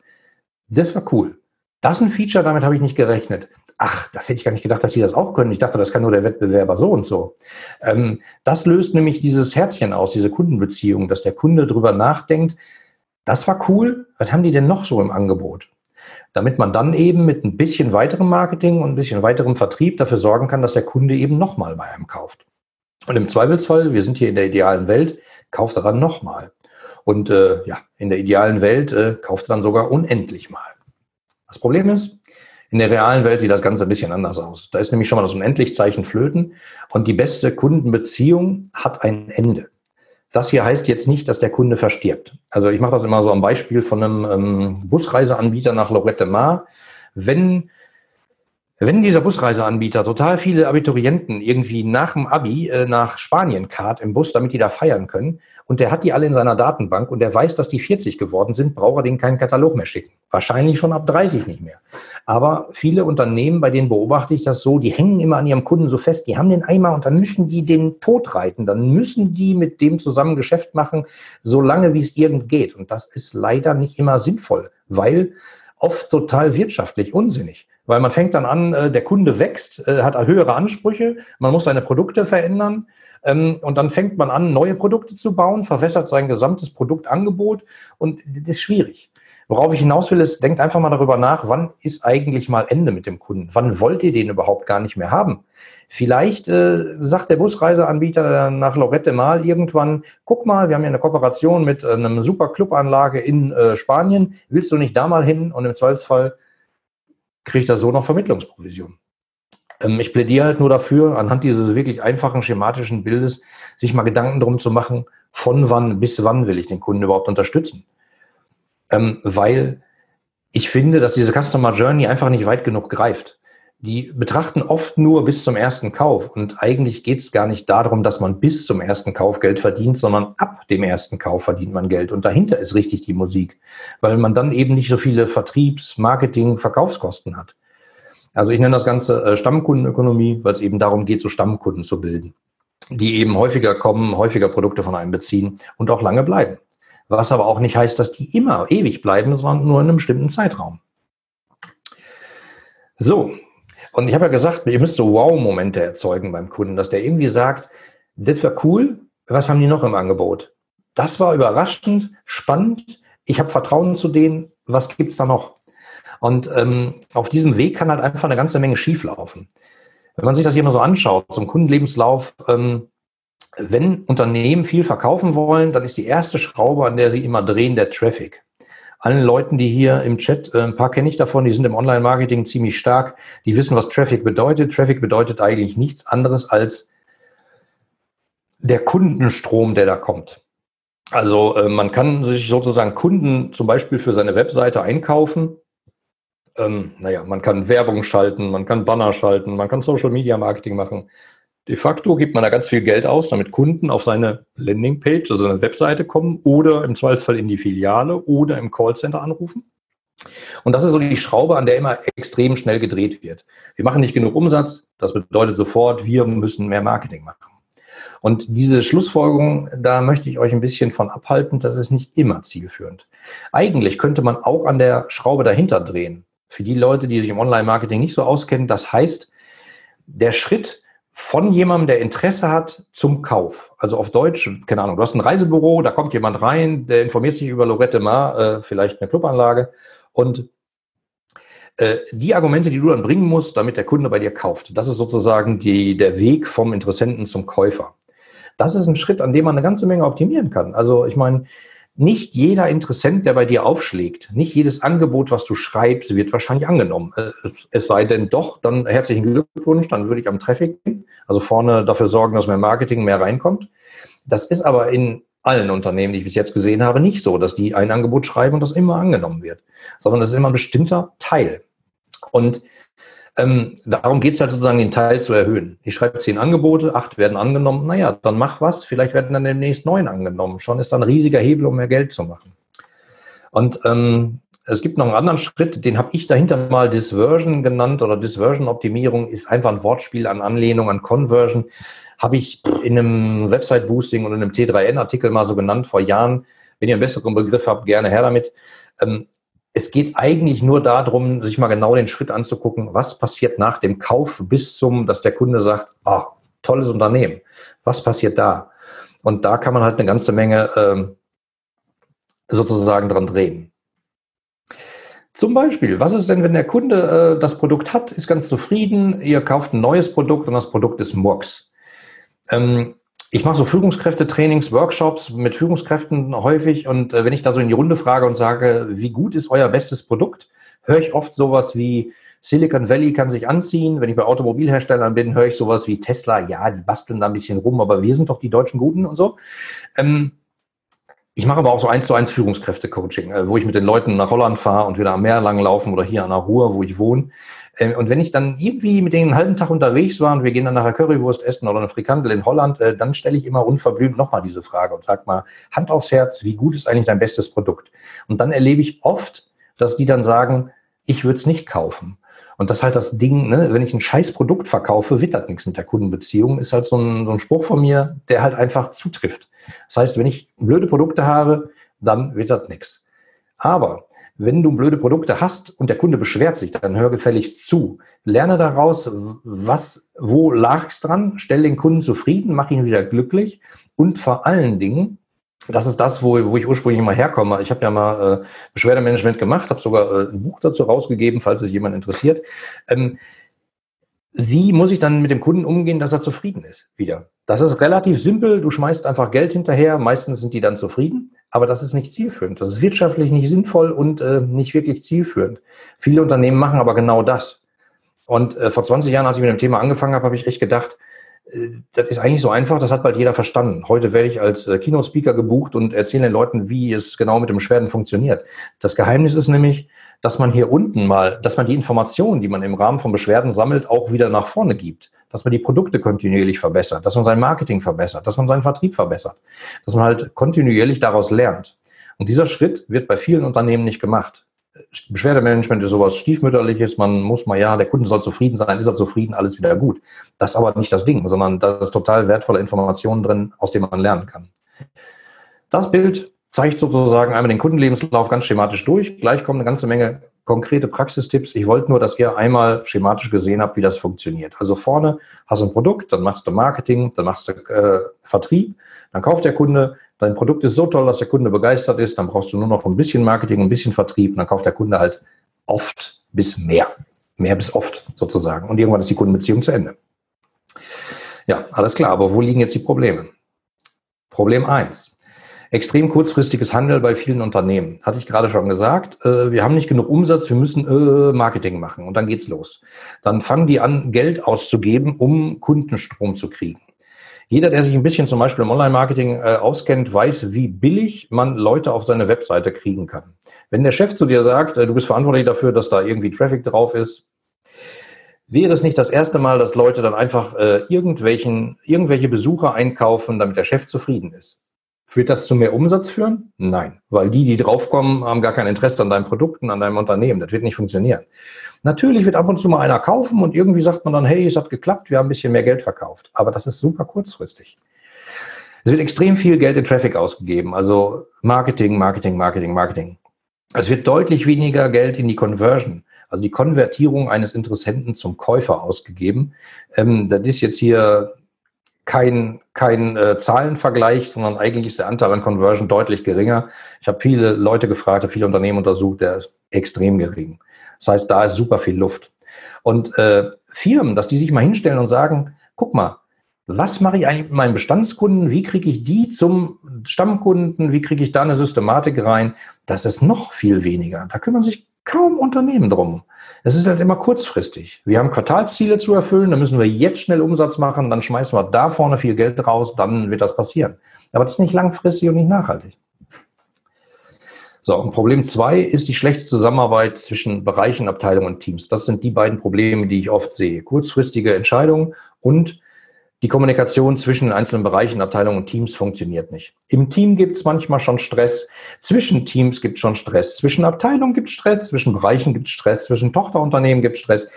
das war cool. Das ist ein Feature, damit habe ich nicht gerechnet ach, das hätte ich gar nicht gedacht, dass sie das auch können. Ich dachte, das kann nur der Wettbewerber so und so. Ähm, das löst nämlich dieses Herzchen aus, diese Kundenbeziehung, dass der Kunde drüber nachdenkt, das war cool, was haben die denn noch so im Angebot? Damit man dann eben mit ein bisschen weiterem Marketing und ein bisschen weiterem Vertrieb dafür sorgen kann, dass der Kunde eben nochmal bei einem kauft. Und im Zweifelsfall, wir sind hier in der idealen Welt, kauft er dann nochmal. Und äh, ja, in der idealen Welt äh, kauft er dann sogar unendlich mal. Das Problem ist, in der realen Welt sieht das Ganze ein bisschen anders aus. Da ist nämlich schon mal das Unendlichzeichen flöten und die beste Kundenbeziehung hat ein Ende. Das hier heißt jetzt nicht, dass der Kunde verstirbt. Also ich mache das immer so am Beispiel von einem ähm, Busreiseanbieter nach Lorette Mar. Wenn wenn dieser Busreiseanbieter total viele Abiturienten irgendwie nach dem Abi äh, nach Spanien kart im Bus, damit die da feiern können, und der hat die alle in seiner Datenbank und der weiß, dass die 40 geworden sind, braucht er denen keinen Katalog mehr schicken. Wahrscheinlich schon ab 30 nicht mehr. Aber viele Unternehmen, bei denen beobachte ich das so, die hängen immer an ihrem Kunden so fest, die haben den Eimer und dann müssen die den tot reiten, dann müssen die mit dem zusammen Geschäft machen, so lange wie es irgend geht. Und das ist leider nicht immer sinnvoll, weil oft total wirtschaftlich unsinnig. Weil man fängt dann an, äh, der Kunde wächst, äh, hat höhere Ansprüche, man muss seine Produkte verändern, Ähm, und dann fängt man an, neue Produkte zu bauen, verwässert sein gesamtes Produktangebot und das ist schwierig. Worauf ich hinaus will, ist, denkt einfach mal darüber nach, wann ist eigentlich mal Ende mit dem Kunden? Wann wollt ihr den überhaupt gar nicht mehr haben? Vielleicht äh, sagt der Busreiseanbieter nach Lorette mal irgendwann, guck mal, wir haben ja eine Kooperation mit äh, einem super Clubanlage in äh, Spanien, willst du nicht da mal hin? Und im Zweifelsfall kriegt er so noch Vermittlungsprovision. Ähm, ich plädiere halt nur dafür, anhand dieses wirklich einfachen schematischen Bildes, sich mal Gedanken darum zu machen, von wann bis wann will ich den Kunden überhaupt unterstützen ähm, weil ich finde, dass diese Customer Journey einfach nicht weit genug greift. Die betrachten oft nur bis zum ersten Kauf und eigentlich geht es gar nicht darum, dass man bis zum ersten Kauf Geld verdient, sondern ab dem ersten Kauf verdient man Geld und dahinter ist richtig die Musik, weil man dann eben nicht so viele Vertriebs-, Marketing-, Verkaufskosten hat. Also ich nenne das Ganze äh, Stammkundenökonomie, weil es eben darum geht, so Stammkunden zu bilden, die eben häufiger kommen, häufiger Produkte von einem beziehen und auch lange bleiben. Was aber auch nicht heißt, dass die immer ewig bleiben, sondern nur in einem bestimmten Zeitraum. So, und ich habe ja gesagt, ihr müsst so Wow-Momente erzeugen beim Kunden, dass der irgendwie sagt, das war cool, was haben die noch im Angebot? Das war überraschend, spannend, ich habe Vertrauen zu denen, was gibt es da noch? Und ähm, auf diesem Weg kann halt einfach eine ganze Menge schieflaufen. Wenn man sich das hier mal so anschaut, zum Kundenlebenslauf, ähm, wenn Unternehmen viel verkaufen wollen, dann ist die erste Schraube, an der sie immer drehen, der Traffic. Allen Leuten, die hier im Chat, äh, ein paar kenne ich davon, die sind im Online-Marketing ziemlich stark, die wissen, was Traffic bedeutet. Traffic bedeutet eigentlich nichts anderes als der Kundenstrom, der da kommt. Also äh, man kann sich sozusagen Kunden zum Beispiel für seine Webseite einkaufen. Ähm, naja, man kann Werbung schalten, man kann Banner schalten, man kann Social Media Marketing machen, De facto gibt man da ganz viel Geld aus, damit Kunden auf seine Landingpage, also seine Webseite kommen oder im Zweifelsfall in die Filiale oder im Callcenter anrufen. Und das ist so die Schraube, an der immer extrem schnell gedreht wird. Wir machen nicht genug Umsatz, das bedeutet sofort, wir müssen mehr Marketing machen. Und diese Schlussfolgerung, da möchte ich euch ein bisschen von abhalten, das ist nicht immer zielführend. Eigentlich könnte man auch an der Schraube dahinter drehen. Für die Leute, die sich im Online-Marketing nicht so auskennen, das heißt, der Schritt, von jemandem, der Interesse hat, zum Kauf. Also auf Deutsch, keine Ahnung, du hast ein Reisebüro, da kommt jemand rein, der informiert sich über Lorette Mar, äh, vielleicht eine Clubanlage und äh, die Argumente, die du dann bringen musst, damit der Kunde bei dir kauft, das ist sozusagen die, der Weg vom Interessenten zum Käufer. Das ist ein Schritt, an dem man eine ganze Menge optimieren kann. Also ich meine, nicht jeder Interessent, der bei dir aufschlägt, nicht jedes Angebot, was du schreibst, wird wahrscheinlich angenommen. Äh, es sei denn doch, dann herzlichen Glückwunsch, dann würde ich am Traffic also vorne dafür sorgen, dass mehr Marketing mehr reinkommt. Das ist aber in allen Unternehmen, die ich bis jetzt gesehen habe, nicht so, dass die ein Angebot schreiben und das immer angenommen wird, sondern das ist immer ein bestimmter Teil. Und ähm, darum geht es halt sozusagen, den Teil zu erhöhen. Ich schreibe zehn Angebote, acht werden angenommen. Naja, dann mach was. Vielleicht werden dann demnächst neun angenommen. Schon ist dann ein riesiger Hebel, um mehr Geld zu machen. Und ähm, es gibt noch einen anderen Schritt, den habe ich dahinter mal Disversion genannt oder Disversion-Optimierung ist einfach ein Wortspiel an Anlehnung an Conversion. Habe ich in einem Website-Boosting und in einem T3N-Artikel mal so genannt vor Jahren. Wenn ihr einen besseren Begriff habt, gerne her damit. Ähm, es geht eigentlich nur darum, sich mal genau den Schritt anzugucken, was passiert nach dem Kauf bis zum, dass der Kunde sagt, ah, tolles Unternehmen. Was passiert da? Und da kann man halt eine ganze Menge ähm, sozusagen dran drehen. Zum Beispiel, was ist denn, wenn der Kunde äh, das Produkt hat, ist ganz zufrieden, ihr kauft ein neues Produkt und das Produkt ist Murks. Ähm, ich mache so Führungskräftetrainings, Workshops mit Führungskräften häufig und äh, wenn ich da so in die Runde frage und sage, wie gut ist euer bestes Produkt, höre ich oft sowas wie Silicon Valley kann sich anziehen. Wenn ich bei Automobilherstellern bin, höre ich sowas wie Tesla, ja, die basteln da ein bisschen rum, aber wir sind doch die deutschen Guten und so. Ähm, ich mache aber auch so eins zu eins Führungskräfte-Coaching, äh, wo ich mit den Leuten nach Holland fahre und wieder am Meer lang laufen oder hier an der Ruhr, wo ich wohne. Äh, und wenn ich dann irgendwie mit denen einen halben Tag unterwegs war und wir gehen dann nachher Currywurst essen oder eine Frikandel in Holland, äh, dann stelle ich immer unverblümt nochmal diese Frage und sag mal, Hand aufs Herz, wie gut ist eigentlich dein bestes Produkt? Und dann erlebe ich oft, dass die dann sagen, ich würde es nicht kaufen. Und das ist halt das Ding, ne? wenn ich ein scheiß Produkt verkaufe, wittert nichts mit der Kundenbeziehung, ist halt so ein, so ein Spruch von mir, der halt einfach zutrifft. Das heißt, wenn ich blöde Produkte habe, dann wittert nichts. Aber wenn du blöde Produkte hast und der Kunde beschwert sich, dann hör gefälligst zu. Lerne daraus, was, wo lag's dran, stell den Kunden zufrieden, mach ihn wieder glücklich und vor allen Dingen, das ist das, wo, wo ich ursprünglich mal herkomme. Ich habe ja mal äh, Beschwerdemanagement gemacht, habe sogar äh, ein Buch dazu rausgegeben, falls es jemand interessiert. Ähm, wie muss ich dann mit dem Kunden umgehen, dass er zufrieden ist? Wieder. Das ist relativ simpel. Du schmeißt einfach Geld hinterher. Meistens sind die dann zufrieden. Aber das ist nicht zielführend. Das ist wirtschaftlich nicht sinnvoll und äh, nicht wirklich zielführend. Viele Unternehmen machen aber genau das. Und äh, vor 20 Jahren, als ich mit dem Thema angefangen habe, habe ich echt gedacht, äh, das ist eigentlich so einfach, das hat bald jeder verstanden. Heute werde ich als äh, Keynote-Speaker gebucht und erzähle den Leuten, wie es genau mit dem Beschwerden funktioniert. Das Geheimnis ist nämlich, dass man hier unten mal, dass man die Informationen, die man im Rahmen von Beschwerden sammelt, auch wieder nach vorne gibt. Dass man die Produkte kontinuierlich verbessert, dass man sein Marketing verbessert, dass man seinen Vertrieb verbessert, dass man halt kontinuierlich daraus lernt. Und dieser Schritt wird bei vielen Unternehmen nicht gemacht. Beschwerdemanagement ist sowas stiefmütterliches, man muss mal, ja, der Kunde soll zufrieden sein, ist er zufrieden, alles wieder gut. Das ist aber nicht das Ding, sondern da ist total wertvolle Informationen drin, aus denen man lernen kann. Das Bild zeigt sozusagen einmal den Kundenlebenslauf ganz schematisch durch. Gleich kommen eine ganze Menge konkrete Praxistipps. Ich wollte nur, dass ihr einmal schematisch gesehen habt, wie das funktioniert. Also vorne hast du ein Produkt, dann machst du Marketing, dann machst du äh, Vertrieb, dann kauft der Kunde. Dein Produkt ist so toll, dass der Kunde begeistert ist, dann brauchst du nur noch ein bisschen Marketing, ein bisschen Vertrieb, und dann kauft der Kunde halt oft bis mehr. Mehr bis oft sozusagen. Und irgendwann ist die Kundenbeziehung zu Ende. Ja, alles klar. Aber wo liegen jetzt die Probleme? Problem eins extrem kurzfristiges Handeln bei vielen Unternehmen. Hatte ich gerade schon gesagt. Äh, wir haben nicht genug Umsatz, wir müssen äh, Marketing machen und dann geht's los. Dann fangen die an, Geld auszugeben, um Kundenstrom zu kriegen. Jeder, der sich ein bisschen zum Beispiel im Online-Marketing äh, auskennt, weiß, wie billig man Leute auf seine Webseite kriegen kann. Wenn der Chef zu dir sagt, du bist verantwortlich dafür, dass da irgendwie Traffic drauf ist, wäre es nicht das erste Mal, dass Leute dann einfach äh, irgendwelchen, irgendwelche Besucher einkaufen, damit der Chef zufrieden ist. Wird das zu mehr Umsatz führen? Nein, weil die, die draufkommen, haben gar kein Interesse an deinen Produkten, an deinem Unternehmen. Das wird nicht funktionieren. Natürlich wird ab und zu mal einer kaufen und irgendwie sagt man dann, hey, es hat geklappt, wir haben ein bisschen mehr Geld verkauft. Aber das ist super kurzfristig. Es wird extrem viel Geld in Traffic ausgegeben, also Marketing, Marketing, Marketing, Marketing. Es wird deutlich weniger Geld in die Conversion, also die Konvertierung eines Interessenten zum Käufer ausgegeben. Ähm, das ist jetzt hier kein, kein äh, Zahlenvergleich, sondern eigentlich ist der Anteil an Conversion deutlich geringer. Ich habe viele Leute gefragt, viele Unternehmen untersucht, der ist extrem gering. Das heißt, da ist super viel Luft. Und äh, Firmen, dass die sich mal hinstellen und sagen, guck mal, was mache ich eigentlich mit meinen Bestandskunden? Wie kriege ich die zum Stammkunden? Wie kriege ich da eine Systematik rein? Das ist noch viel weniger. Da kümmern sich kaum Unternehmen drum. Es ist halt immer kurzfristig. Wir haben Quartalsziele zu erfüllen, da müssen wir jetzt schnell Umsatz machen, dann schmeißen wir da vorne viel Geld raus, dann wird das passieren. Aber das ist nicht langfristig und nicht nachhaltig. So, und Problem zwei ist die schlechte Zusammenarbeit zwischen Bereichen, Abteilungen und Teams. Das sind die beiden Probleme, die ich oft sehe. Kurzfristige Entscheidungen und die Kommunikation zwischen den einzelnen Bereichen, Abteilungen und Teams funktioniert nicht. Im Team gibt es manchmal schon Stress, zwischen Teams gibt es schon Stress, zwischen Abteilungen gibt es Stress, zwischen Bereichen gibt es Stress, zwischen Tochterunternehmen gibt es Stress.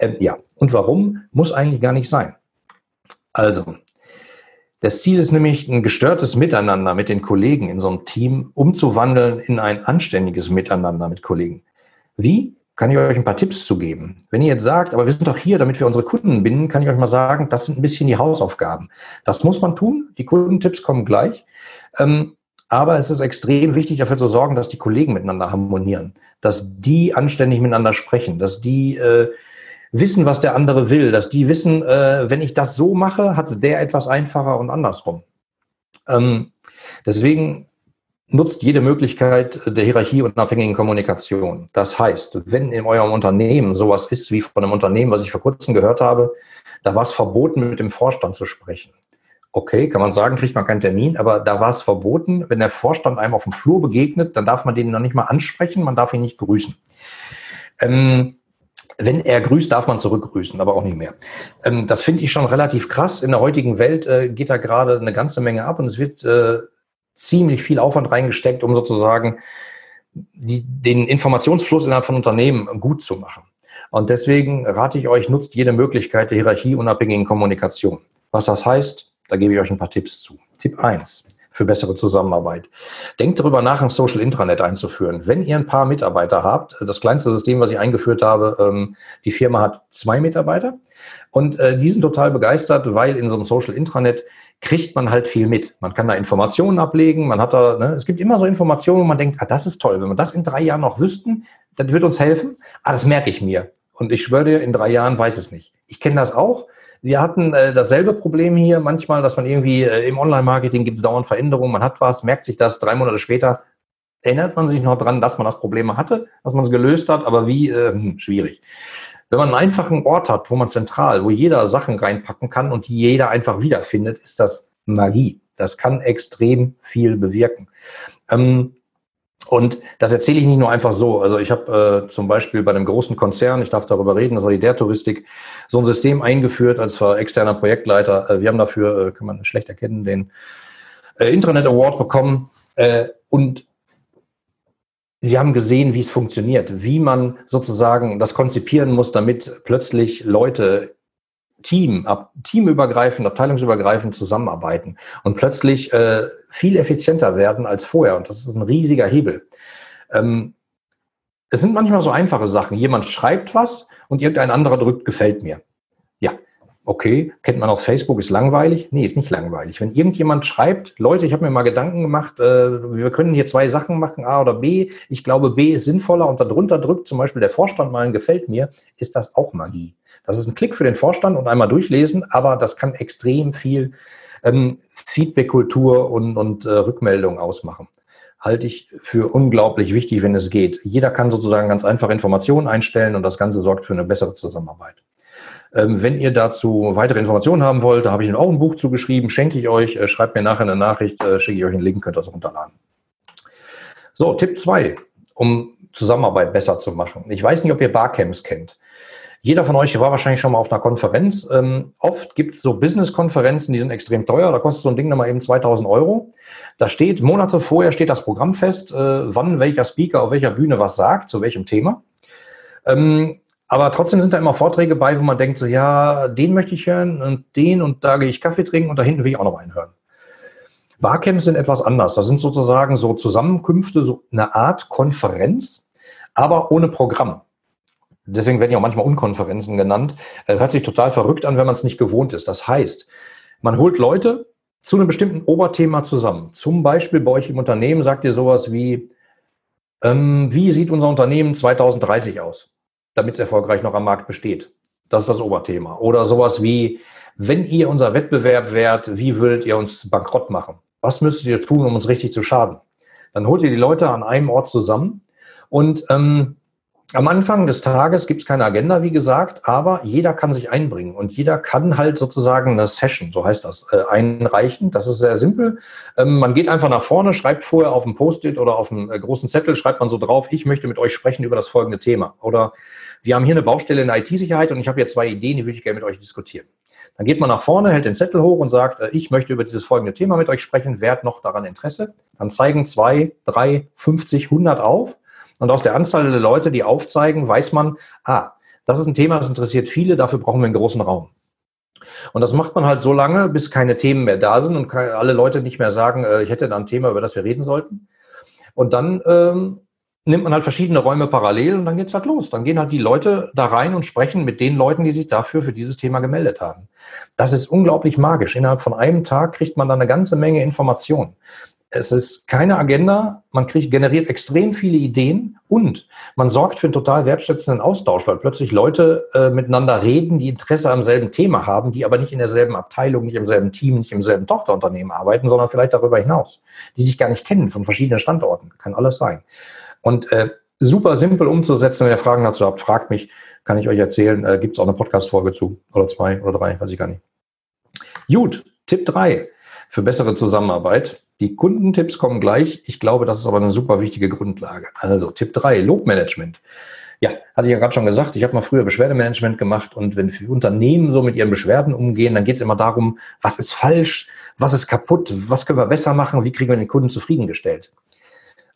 Ähm, ja, und warum? Muss eigentlich gar nicht sein. Also, das Ziel ist nämlich, ein gestörtes Miteinander mit den Kollegen in so einem Team umzuwandeln in ein anständiges Miteinander mit Kollegen. Wie? Kann ich euch ein paar Tipps zu geben. Wenn ihr jetzt sagt, aber wir sind doch hier, damit wir unsere Kunden binden, kann ich euch mal sagen, das sind ein bisschen die Hausaufgaben. Das muss man tun. Die Kundentipps kommen gleich. Ähm, aber es ist extrem wichtig, dafür zu sorgen, dass die Kollegen miteinander harmonieren, dass die anständig miteinander sprechen, dass die äh, wissen, was der andere will, dass die wissen, äh, wenn ich das so mache, hat der etwas einfacher und andersrum. Ähm, deswegen nutzt jede Möglichkeit der Hierarchie und unabhängigen Kommunikation. Das heißt, wenn in eurem Unternehmen sowas ist wie von einem Unternehmen, was ich vor kurzem gehört habe, da war es verboten, mit dem Vorstand zu sprechen. Okay, kann man sagen, kriegt man keinen Termin, aber da war es verboten, wenn der Vorstand einem auf dem Flur begegnet, dann darf man den noch nicht mal ansprechen, man darf ihn nicht grüßen. Ähm, wenn er grüßt, darf man zurückgrüßen, aber auch nicht mehr. Ähm, das finde ich schon relativ krass. In der heutigen Welt äh, geht da gerade eine ganze Menge ab und es wird äh, ziemlich viel Aufwand reingesteckt, um sozusagen die, den Informationsfluss innerhalb von Unternehmen gut zu machen. Und deswegen rate ich euch, nutzt jede Möglichkeit der hierarchieunabhängigen Kommunikation. Was das heißt, da gebe ich euch ein paar Tipps zu. Tipp 1. für bessere Zusammenarbeit. Denkt darüber nach, ein Social Intranet einzuführen. Wenn ihr ein paar Mitarbeiter habt, das kleinste System, was ich eingeführt habe, ähm, die Firma hat zwei Mitarbeiter und äh, die sind total begeistert, weil in so einem Social Intranet kriegt man halt viel mit. Man kann da Informationen ablegen, man hat da, ne, es gibt immer so Informationen, wo man denkt, ah, das ist toll, wenn wir das in drei Jahren noch wüssten, das wird uns helfen. Ah, das merke ich mir. Und ich schwöre dir, in drei Jahren weiß es nicht. Ich kenne das auch. Wir hatten äh, dasselbe Problem hier manchmal, dass man irgendwie äh, im Online-Marketing gibt es dauernd Veränderungen, man hat was, merkt sich das, drei Monate später erinnert man sich noch dran, dass man das Problem hatte, dass man es gelöst hat, aber wie, äh, hm, schwierig. Wenn man einen einfachen Ort hat, wo man zentral, wo jeder Sachen reinpacken kann und die jeder einfach wiederfindet, ist das Magie. Das kann extrem viel bewirken. Ähm, und das erzähle ich nicht nur einfach so. Also ich habe äh, zum Beispiel bei einem großen Konzern, ich darf darüber reden, das war die der Touristik, so ein System eingeführt als externer Projektleiter. Äh, wir haben dafür, äh, kann man schlecht erkennen, den äh, Intranet Award bekommen. Äh, und wir haben gesehen, wie es funktioniert, wie man sozusagen das konzipieren muss, damit plötzlich Leute Team, ab, teamübergreifend, abteilungsübergreifend zusammenarbeiten und plötzlich äh, viel effizienter werden als vorher. Und das ist ein riesiger Hebel. Ähm, es sind manchmal so einfache Sachen. Jemand schreibt was und irgendein anderer drückt, gefällt mir. Ja, okay, kennt man aus Facebook, ist langweilig? Nee, ist nicht langweilig. Wenn irgendjemand schreibt, Leute, ich habe mir mal Gedanken gemacht, äh, wir können hier zwei Sachen machen, A oder B, ich glaube, B ist sinnvoller und darunter drückt zum Beispiel der Vorstand mal ein Gefällt mir, ist das auch Magie. Das ist ein Klick für den Vorstand und einmal durchlesen, aber das kann extrem viel ähm, Feedback-Kultur und, und äh, Rückmeldung ausmachen. Halte ich für unglaublich wichtig, wenn es geht. Jeder kann sozusagen ganz einfach Informationen einstellen und das Ganze sorgt für eine bessere Zusammenarbeit. Ähm, wenn ihr dazu weitere Informationen haben wollt, da habe ich auch ein Buch zugeschrieben, schenke ich euch, äh, schreibt mir nachher eine Nachricht, äh, schicke ich euch einen Link, könnt ihr das runterladen. So, Tipp 2, um Zusammenarbeit besser zu machen. Ich weiß nicht, ob ihr Barcamps kennt. Jeder von euch war wahrscheinlich schon mal auf einer Konferenz. Ähm, oft gibt es so Business-Konferenzen, die sind extrem teuer. Da kostet so ein Ding nochmal eben 2000 Euro. Da steht, Monate vorher steht das Programm fest, äh, wann welcher Speaker auf welcher Bühne was sagt, zu welchem Thema. Ähm, aber trotzdem sind da immer Vorträge bei, wo man denkt, so ja, den möchte ich hören und den und da gehe ich Kaffee trinken und da hinten will ich auch noch einen hören. Barcamps sind etwas anders. Das sind sozusagen so Zusammenkünfte, so eine Art Konferenz, aber ohne Programm deswegen werden ja auch manchmal Unkonferenzen genannt, äh, hört sich total verrückt an, wenn man es nicht gewohnt ist. Das heißt, man holt Leute zu einem bestimmten Oberthema zusammen. Zum Beispiel bei euch im Unternehmen sagt ihr sowas wie, ähm, wie sieht unser Unternehmen 2030 aus, damit es erfolgreich noch am Markt besteht. Das ist das Oberthema. Oder sowas wie, wenn ihr unser Wettbewerb wärt, wie würdet ihr uns bankrott machen? Was müsstet ihr tun, um uns richtig zu schaden? Dann holt ihr die Leute an einem Ort zusammen und ähm, am Anfang des Tages gibt es keine Agenda, wie gesagt, aber jeder kann sich einbringen und jeder kann halt sozusagen eine Session, so heißt das, äh, einreichen. Das ist sehr simpel. Ähm, man geht einfach nach vorne, schreibt vorher auf dem Post-it oder auf einem äh, großen Zettel, schreibt man so drauf, ich möchte mit euch sprechen über das folgende Thema. Oder wir haben hier eine Baustelle in IT-Sicherheit und ich habe hier zwei Ideen, die würde ich gerne mit euch diskutieren. Dann geht man nach vorne, hält den Zettel hoch und sagt, äh, ich möchte über dieses folgende Thema mit euch sprechen, wer hat noch daran Interesse? Dann zeigen zwei, drei, 50, 100 auf und aus der Anzahl der Leute, die aufzeigen, weiß man, ah, das ist ein Thema, das interessiert viele, dafür brauchen wir einen großen Raum. Und das macht man halt so lange, bis keine Themen mehr da sind und alle Leute nicht mehr sagen, äh, ich hätte da ein Thema, über das wir reden sollten. Und dann ähm, nimmt man halt verschiedene Räume parallel und dann geht's halt los. Dann gehen halt die Leute da rein und sprechen mit den Leuten, die sich dafür für dieses Thema gemeldet haben. Das ist unglaublich magisch. Innerhalb von einem Tag kriegt man dann eine ganze Menge Informationen. Es ist keine Agenda, man kriegt, generiert extrem viele Ideen und man sorgt für einen total wertschätzenden Austausch, weil plötzlich Leute äh, miteinander reden, die Interesse am selben Thema haben, die aber nicht in derselben Abteilung, nicht im selben Team, nicht im selben Tochterunternehmen arbeiten, sondern vielleicht darüber hinaus, die sich gar nicht kennen von verschiedenen Standorten. Kann alles sein. Und äh, super simpel umzusetzen, wenn ihr Fragen dazu habt, fragt mich, kann ich euch erzählen, äh, gibt es auch eine Podcast-Folge zu oder zwei oder drei, weiß ich gar nicht. Gut, Tipp drei für bessere Zusammenarbeit die Kundentipps kommen gleich. Ich glaube, das ist aber eine super wichtige Grundlage. Also Tipp 3, Lobmanagement. Ja, hatte ich ja gerade schon gesagt, ich habe mal früher Beschwerdemanagement gemacht und wenn Unternehmen so mit ihren Beschwerden umgehen, dann geht es immer darum, was ist falsch, was ist kaputt, was können wir besser machen, wie kriegen wir den Kunden zufriedengestellt.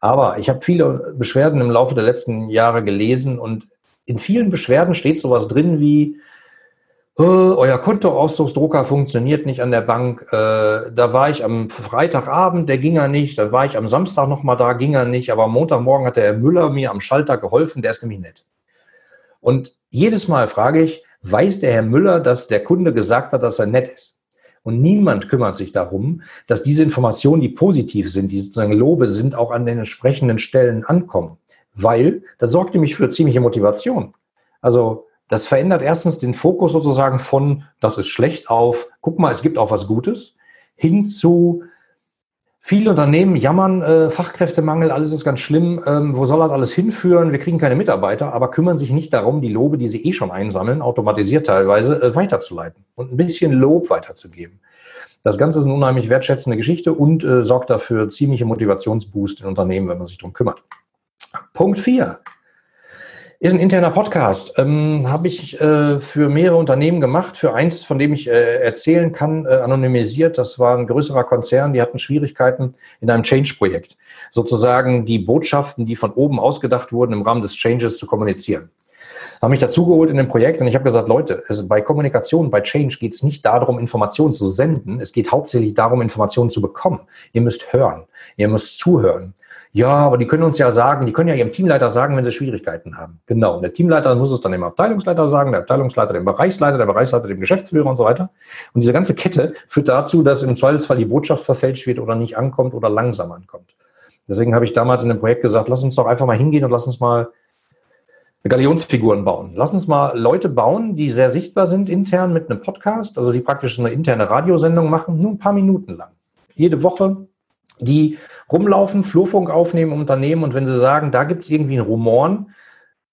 Aber ich habe viele Beschwerden im Laufe der letzten Jahre gelesen und in vielen Beschwerden steht sowas drin wie, euer Kontoausdrucksdrucker funktioniert nicht an der Bank. Äh, da war ich am Freitagabend, der ging er nicht. Dann war ich am Samstag nochmal da, ging er nicht. Aber am Montagmorgen hat der Herr Müller mir am Schalter geholfen, der ist nämlich nett. Und jedes Mal frage ich, weiß der Herr Müller, dass der Kunde gesagt hat, dass er nett ist? Und niemand kümmert sich darum, dass diese Informationen, die positiv sind, die sozusagen Lobe sind, auch an den entsprechenden Stellen ankommen. Weil das sorgt nämlich für ziemliche Motivation. Also das verändert erstens den Fokus sozusagen von, das ist schlecht auf, guck mal, es gibt auch was Gutes, hin zu, viele Unternehmen jammern, äh, Fachkräftemangel, alles ist ganz schlimm, ähm, wo soll das alles hinführen? Wir kriegen keine Mitarbeiter, aber kümmern sich nicht darum, die Lobe, die sie eh schon einsammeln, automatisiert teilweise, äh, weiterzuleiten und ein bisschen Lob weiterzugeben. Das Ganze ist eine unheimlich wertschätzende Geschichte und äh, sorgt dafür ziemliche Motivationsboost in Unternehmen, wenn man sich darum kümmert. Punkt 4. Ist ein interner Podcast. Ähm, Habe ich äh, für mehrere Unternehmen gemacht. Für eins, von dem ich äh, erzählen kann, äh, anonymisiert. Das war ein größerer Konzern. Die hatten Schwierigkeiten in einem Change-Projekt. Sozusagen die Botschaften, die von oben ausgedacht wurden, im Rahmen des Changes zu kommunizieren. Habe mich dazugeholt in dem Projekt und ich habe gesagt, Leute, also bei Kommunikation, bei Change geht es nicht darum, Informationen zu senden. Es geht hauptsächlich darum, Informationen zu bekommen. Ihr müsst hören. Ihr müsst zuhören. Ja, aber die können uns ja sagen, die können ja ihrem Teamleiter sagen, wenn sie Schwierigkeiten haben. Genau. Und der Teamleiter muss es dann dem Abteilungsleiter sagen, der Abteilungsleiter dem Bereichsleiter, der Bereichsleiter dem Geschäftsführer und so weiter. Und diese ganze Kette führt dazu, dass im Zweifelsfall die Botschaft verfälscht wird oder nicht ankommt oder langsam ankommt. Deswegen habe ich damals in dem Projekt gesagt, lass uns doch einfach mal hingehen und lass uns mal Galionsfiguren bauen. Lass uns mal Leute bauen, die sehr sichtbar sind intern mit einem Podcast, also die praktisch eine interne Radiosendung machen, nur ein paar Minuten lang. Jede Woche die rumlaufen, Flurfunk aufnehmen Unternehmen und wenn sie sagen, da gibt es irgendwie ein Rumoren,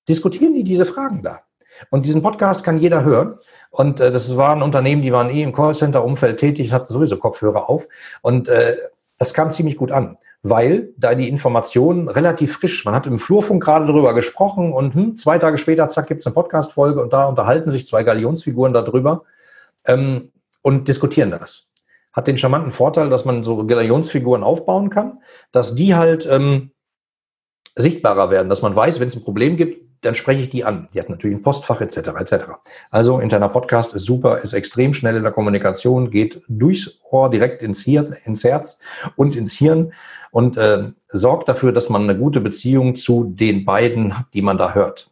diskutieren die diese Fragen da. Und diesen Podcast kann jeder hören. Und äh, das waren Unternehmen, die waren eh im Callcenter-Umfeld tätig, hatten sowieso Kopfhörer auf. Und äh, das kam ziemlich gut an, weil da die Informationen relativ frisch, man hat im Flurfunk gerade darüber gesprochen und hm, zwei Tage später, zack, gibt es eine Podcast-Folge und da unterhalten sich zwei Galionsfiguren darüber ähm, und diskutieren das hat den charmanten Vorteil, dass man so Galionsfiguren aufbauen kann, dass die halt ähm, sichtbarer werden, dass man weiß, wenn es ein Problem gibt, dann spreche ich die an. Die hat natürlich ein Postfach etc. etc. Also interner Podcast ist super, ist extrem schnell in der Kommunikation, geht durchs Ohr direkt ins, Hirn, ins Herz und ins Hirn und äh, sorgt dafür, dass man eine gute Beziehung zu den beiden hat, die man da hört.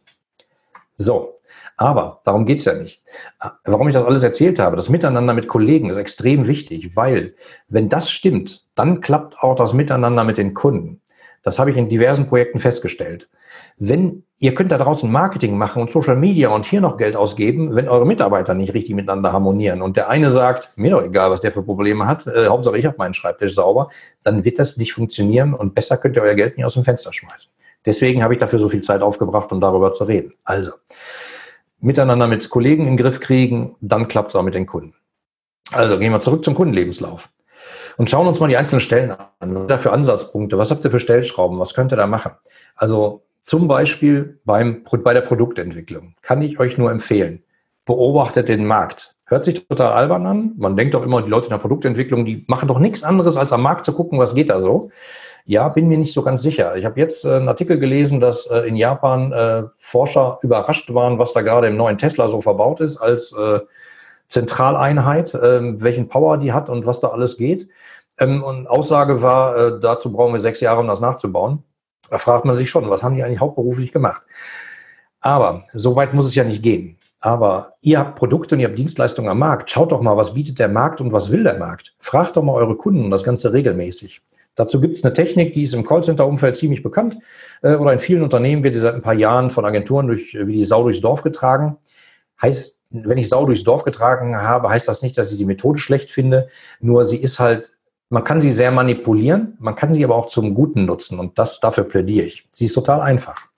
So, aber darum geht's ja nicht. Warum ich das alles erzählt habe, das Miteinander mit Kollegen ist extrem wichtig, weil wenn das stimmt, dann klappt auch das Miteinander mit den Kunden. Das habe ich in diversen Projekten festgestellt. Wenn ihr könnt da draußen Marketing machen und Social Media und hier noch Geld ausgeben, wenn eure Mitarbeiter nicht richtig miteinander harmonieren und der eine sagt, mir doch egal, was der für Probleme hat, äh, Hauptsache ich habe meinen Schreibtisch sauber, dann wird das nicht funktionieren und besser könnt ihr euer Geld nicht aus dem Fenster schmeißen. Deswegen habe ich dafür so viel Zeit aufgebracht, um darüber zu reden. Also, miteinander mit Kollegen in den Griff kriegen, dann klappt es auch mit den Kunden. Also gehen wir zurück zum Kundenlebenslauf und schauen uns mal die einzelnen Stellen an. Was habt ihr für Ansatzpunkte? Was habt ihr für Stellschrauben? Was könnt ihr da machen? Also zum Beispiel beim, bei der Produktentwicklung kann ich euch nur empfehlen, beobachtet den Markt. Hört sich total albern an. Man denkt doch immer, die Leute in der Produktentwicklung, die machen doch nichts anderes, als am Markt zu gucken, was geht da so. Ja, bin mir nicht so ganz sicher. Ich habe jetzt äh, einen Artikel gelesen, dass äh, in Japan äh, Forscher überrascht waren, was da gerade im neuen Tesla so verbaut ist als Zentraleinheit, ähm, welchen Power die hat und was da alles geht. Ähm, und Aussage war, dazu brauchen wir sechs Jahre, um das nachzubauen. Da fragt man sich schon, was haben die eigentlich hauptberuflich gemacht? Aber so weit muss es ja nicht gehen. Aber ihr habt Produkte und ihr habt Dienstleistungen am Markt. Schaut doch mal, was bietet der Markt und was will der Markt. Fragt doch mal eure Kunden und das Ganze regelmäßig. Dazu gibt es eine Technik, die ist im Callcenter-Umfeld ziemlich bekannt äh, oder in vielen Unternehmen wird die seit ein paar Jahren von Agenturen durch, wie die Sau durchs Dorf getragen. Heißt, wenn ich Sau durchs Dorf getragen habe, heißt das nicht, dass ich die Methode schlecht finde, nur sie ist halt, man kann sie sehr manipulieren, man kann sie aber auch zum Guten nutzen und das dafür plädiere ich. Sie ist total einfach.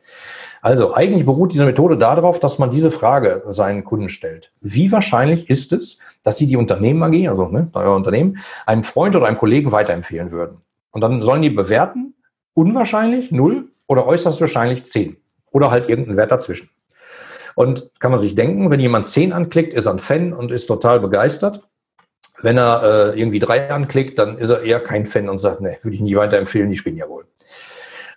Also eigentlich beruht diese Methode darauf, dass man diese Frage seinen Kunden stellt. Wie wahrscheinlich ist es, dass Sie die Unternehmen AG, also ne, euer Unternehmen, einem Freund oder einem Kollegen weiterempfehlen würden? Und dann sollen die bewerten, unwahrscheinlich, null oder äußerst wahrscheinlich zehn. Oder halt irgendeinen Wert dazwischen. Und kann man sich denken, wenn jemand zehn anklickt, ist er ein Fan und ist total begeistert. Wenn er äh, irgendwie drei anklickt, dann ist er eher kein Fan und sagt, ne, würde ich nie weiterempfehlen, die spielen ja wohl.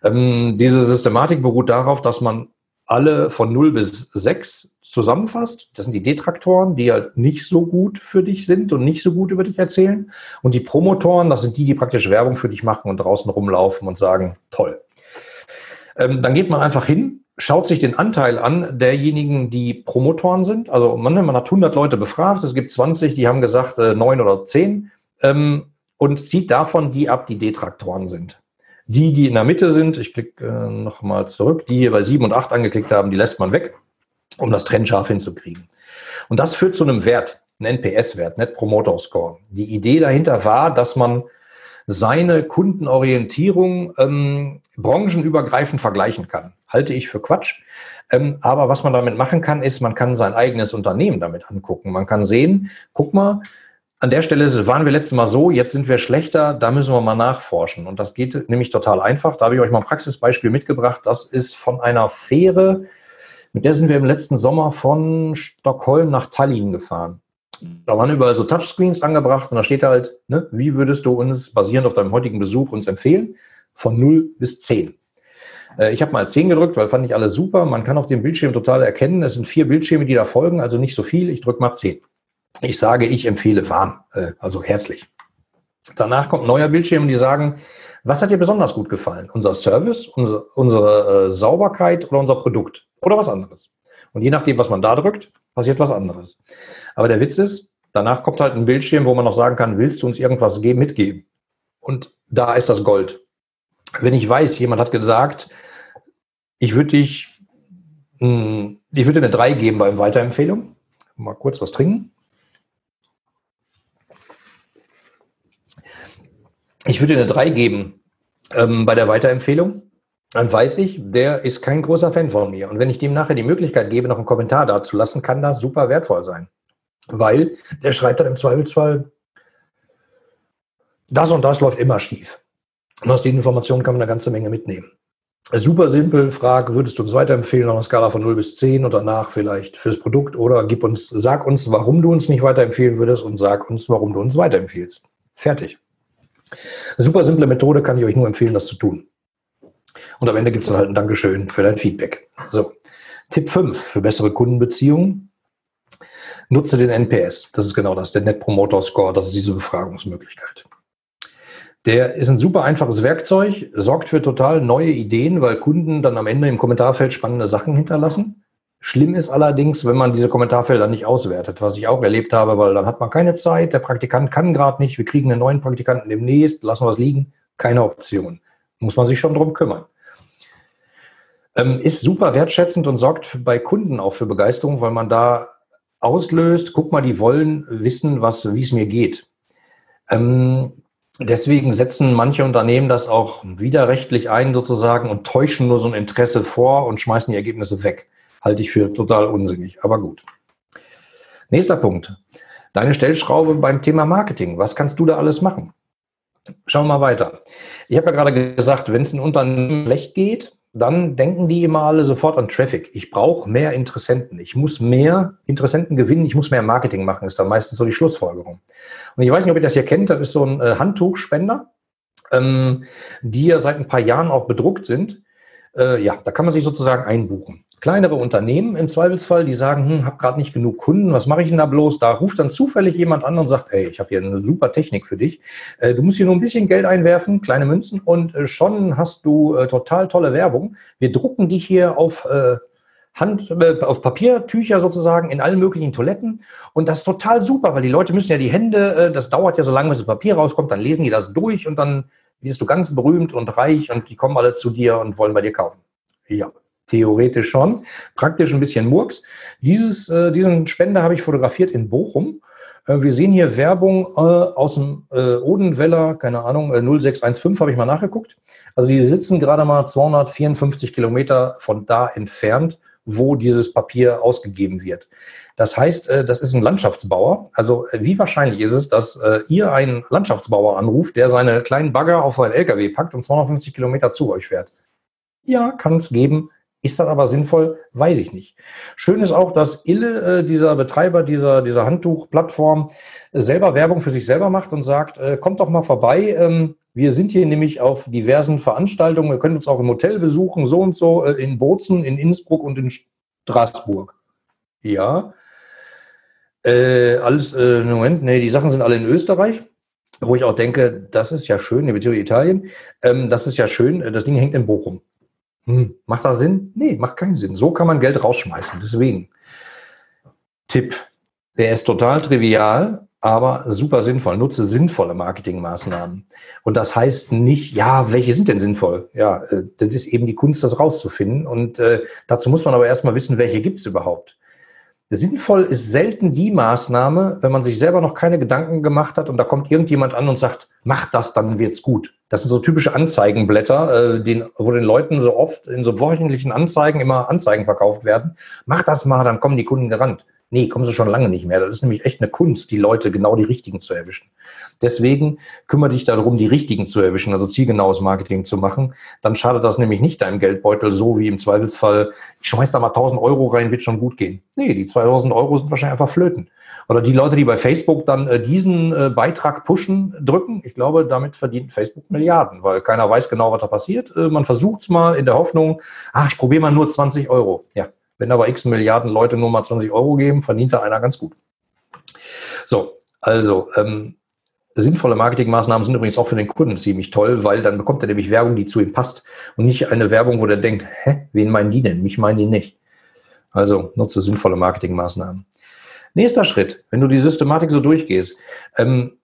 Ähm, diese Systematik beruht darauf, dass man alle von 0 bis 6 zusammenfasst. Das sind die Detraktoren, die halt nicht so gut für dich sind und nicht so gut über dich erzählen. Und die Promotoren, das sind die, die praktisch Werbung für dich machen und draußen rumlaufen und sagen, toll. Ähm, dann geht man einfach hin, schaut sich den Anteil an derjenigen, die Promotoren sind. Also man, man hat 100 Leute befragt, es gibt 20, die haben gesagt äh, 9 oder 10 ähm, und zieht davon die ab, die Detraktoren sind. Die, die in der Mitte sind, ich klicke äh, nochmal zurück, die hier bei 7 und 8 angeklickt haben, die lässt man weg, um das trennscharf hinzukriegen. Und das führt zu einem Wert, einen NPS-Wert, Net Promoter Score. Die Idee dahinter war, dass man seine Kundenorientierung ähm, branchenübergreifend vergleichen kann. Halte ich für Quatsch. Ähm, aber was man damit machen kann, ist, man kann sein eigenes Unternehmen damit angucken. Man kann sehen, guck mal, an der Stelle waren wir letztes Mal so, jetzt sind wir schlechter, da müssen wir mal nachforschen. Und das geht nämlich total einfach. Da habe ich euch mal ein Praxisbeispiel mitgebracht. Das ist von einer Fähre, mit der sind wir im letzten Sommer von Stockholm nach Tallinn gefahren. Da waren überall so Touchscreens angebracht und da steht halt, ne, wie würdest du uns basierend auf deinem heutigen Besuch uns empfehlen? Von 0 bis 10. Äh, ich habe mal 10 gedrückt, weil fand ich alle super. Man kann auf dem Bildschirm total erkennen, es sind vier Bildschirme, die da folgen, also nicht so viel. Ich drücke mal 10. Ich sage, ich empfehle warm, äh, also herzlich. Danach kommt neuer Bildschirm und die sagen, was hat dir besonders gut gefallen? Unser Service, unsere, unsere äh, Sauberkeit oder unser Produkt oder was anderes? Und je nachdem, was man da drückt, passiert was anderes. Aber der Witz ist, danach kommt halt ein Bildschirm, wo man noch sagen kann, willst du uns irgendwas geben, mitgeben? Und da ist das Gold. Wenn ich weiß, jemand hat gesagt, ich würde dich, hm, ich würde eine 3 geben beim Weiterempfehlung. Mal kurz was trinken. Ich würde eine 3 geben ähm, bei der Weiterempfehlung. Dann weiß ich, der ist kein großer Fan von mir. Und wenn ich dem nachher die Möglichkeit gebe, noch einen Kommentar dazulassen, kann das super wertvoll sein. Weil der schreibt dann im Zweifelsfall, das und das läuft immer schief. Und aus den Informationen kann man eine ganze Menge mitnehmen. Super simpel, frag, würdest du uns weiterempfehlen auf einer Skala von 0 bis 10 und danach vielleicht fürs Produkt oder gib uns, sag uns, warum du uns nicht weiterempfehlen würdest und sag uns, warum du uns weiterempfiehlst. Fertig. Super simple Methode, kann ich euch nur empfehlen, das zu tun. Und am Ende gibt es dann halt ein Dankeschön für dein Feedback. So. Tipp 5 für bessere Kundenbeziehungen. Nutze den NPS. Das ist genau das, der Net Promoter Score. Das ist diese Befragungsmöglichkeit. Der ist ein super einfaches Werkzeug, sorgt für total neue Ideen, weil Kunden dann am Ende im Kommentarfeld spannende Sachen hinterlassen. Schlimm ist allerdings, wenn man diese Kommentarfelder nicht auswertet, was ich auch erlebt habe, weil dann hat man keine Zeit, der Praktikant kann gerade nicht, wir kriegen einen neuen Praktikanten demnächst, lassen wir es liegen, keine Option. Muss man sich schon drum kümmern. Ähm, ist super wertschätzend und sorgt bei Kunden auch für Begeisterung, weil man da auslöst, guck mal, die wollen wissen, wie es mir geht. Ähm, deswegen setzen manche Unternehmen das auch widerrechtlich ein sozusagen und täuschen nur so ein Interesse vor und schmeißen die Ergebnisse weg halte ich für total unsinnig. Aber gut. Nächster Punkt. Deine Stellschraube beim Thema Marketing. Was kannst du da alles machen? Schauen wir mal weiter. Ich habe ja gerade gesagt, wenn es ein Unternehmen schlecht geht, dann denken die immer alle sofort an Traffic. Ich brauche mehr Interessenten. Ich muss mehr Interessenten gewinnen. Ich muss mehr Marketing machen, ist dann meistens so die Schlussfolgerung. Und ich weiß nicht, ob ihr das hier kennt. Das ist so ein äh, Handtuchspender, ähm, die ja seit ein paar Jahren auch bedruckt sind. Äh, ja, da kann man sich sozusagen einbuchen kleinere Unternehmen im Zweifelsfall, die sagen, hm, habe gerade nicht genug Kunden, was mache ich denn da bloß? Da ruft dann zufällig jemand an und sagt, ey, ich habe hier eine super Technik für dich. Äh, du musst hier nur ein bisschen Geld einwerfen, kleine Münzen und äh, schon hast du äh, total tolle Werbung. Wir drucken dich hier auf äh, Hand, äh, auf Papiertücher sozusagen in allen möglichen Toiletten. Und das ist total super, weil die Leute müssen ja die Hände, äh, das dauert ja so lange, bis das Papier rauskommt, dann lesen die das durch und dann wirst du ganz berühmt und reich und die kommen alle zu dir und wollen bei dir kaufen. Ja, Theoretisch schon. Praktisch ein bisschen Murks. Dieses, äh, diesen Spender habe ich fotografiert in Bochum. Äh, wir sehen hier Werbung äh, aus dem äh, Odenweller, keine Ahnung, 0615 äh, habe ich mal nachgeguckt. Also die sitzen gerade mal 254 Kilometer von da entfernt, wo dieses Papier ausgegeben wird. Das heißt, das ist ein Landschaftsbauer. Also wie wahrscheinlich ist es, dass ihr einen Landschaftsbauer anruft, der seine kleinen Bagger auf seinen LKW packt und 250 Kilometer zu euch fährt? Ja, kann es geben, Ist das aber sinnvoll? Weiß ich nicht. Schön ist auch, dass Ille, äh, dieser Betreiber dieser, dieser Handtuchplattform, äh, selber Werbung für sich selber macht und sagt, äh, kommt doch mal vorbei. Ähm, wir sind hier nämlich auf diversen Veranstaltungen. Wir können uns auch im Hotel besuchen, so und so, äh, in Bozen, in Innsbruck und in Straßburg. Ja. Äh, alles, äh, Moment, nee, die Sachen sind alle in Österreich wo ich auch denke, das ist ja schön, beziehungsweise Italien, ähm, das ist ja schön, das Ding hängt in Bochum. Hm, macht das Sinn? Nee, macht keinen Sinn. So kann man Geld rausschmeißen. Deswegen. Tipp. Der ist total trivial, aber super sinnvoll. Nutze sinnvolle Marketingmaßnahmen. Und das heißt nicht, ja, welche sind denn sinnvoll? Ja, äh, das ist eben die Kunst, das rauszufinden. Und äh, dazu muss man aber erstmal wissen, welche gibt es überhaupt. Sinnvoll ist selten die Maßnahme, wenn man sich selber noch keine Gedanken gemacht hat und da kommt irgendjemand an und sagt, mach das, dann wird's gut. Das sind so typische Anzeigenblätter, äh, den, wo den Leuten so oft in so wöchentlichen Anzeigen immer Anzeigen verkauft werden. Mach das mal, dann kommen die Kunden gerannt. Nee, kommen sie schon lange nicht mehr. Das ist nämlich echt eine Kunst, die Leute genau die richtigen zu erwischen. Deswegen kümmere dich darum, die richtigen zu erwischen, also zielgenaues Marketing zu machen. Dann schadet das nämlich nicht deinem Geldbeutel so wie im Zweifelsfall, ich schmeiß da mal 1000 Euro rein, wird schon gut gehen. Nee, die 2000 Euro sind wahrscheinlich einfach flöten. Oder die Leute, die bei Facebook dann äh, diesen äh, Beitrag pushen, drücken, ich glaube, damit verdient Facebook Milliarden, weil keiner weiß genau, was da passiert. Äh, man versucht es mal in der Hoffnung, ach, ich probiere mal nur 20 Euro. Ja, wenn aber x Milliarden Leute nur mal 20 Euro geben, verdient da einer ganz gut. So, also ähm, sinnvolle Marketingmaßnahmen sind übrigens auch für den Kunden ziemlich toll, weil dann bekommt er nämlich Werbung, die zu ihm passt und nicht eine Werbung, wo der denkt, hä, wen meinen die denn? Mich meinen die nicht. Also nutze sinnvolle Marketingmaßnahmen. Nächster Schritt, wenn du die Systematik so durchgehst, ähm,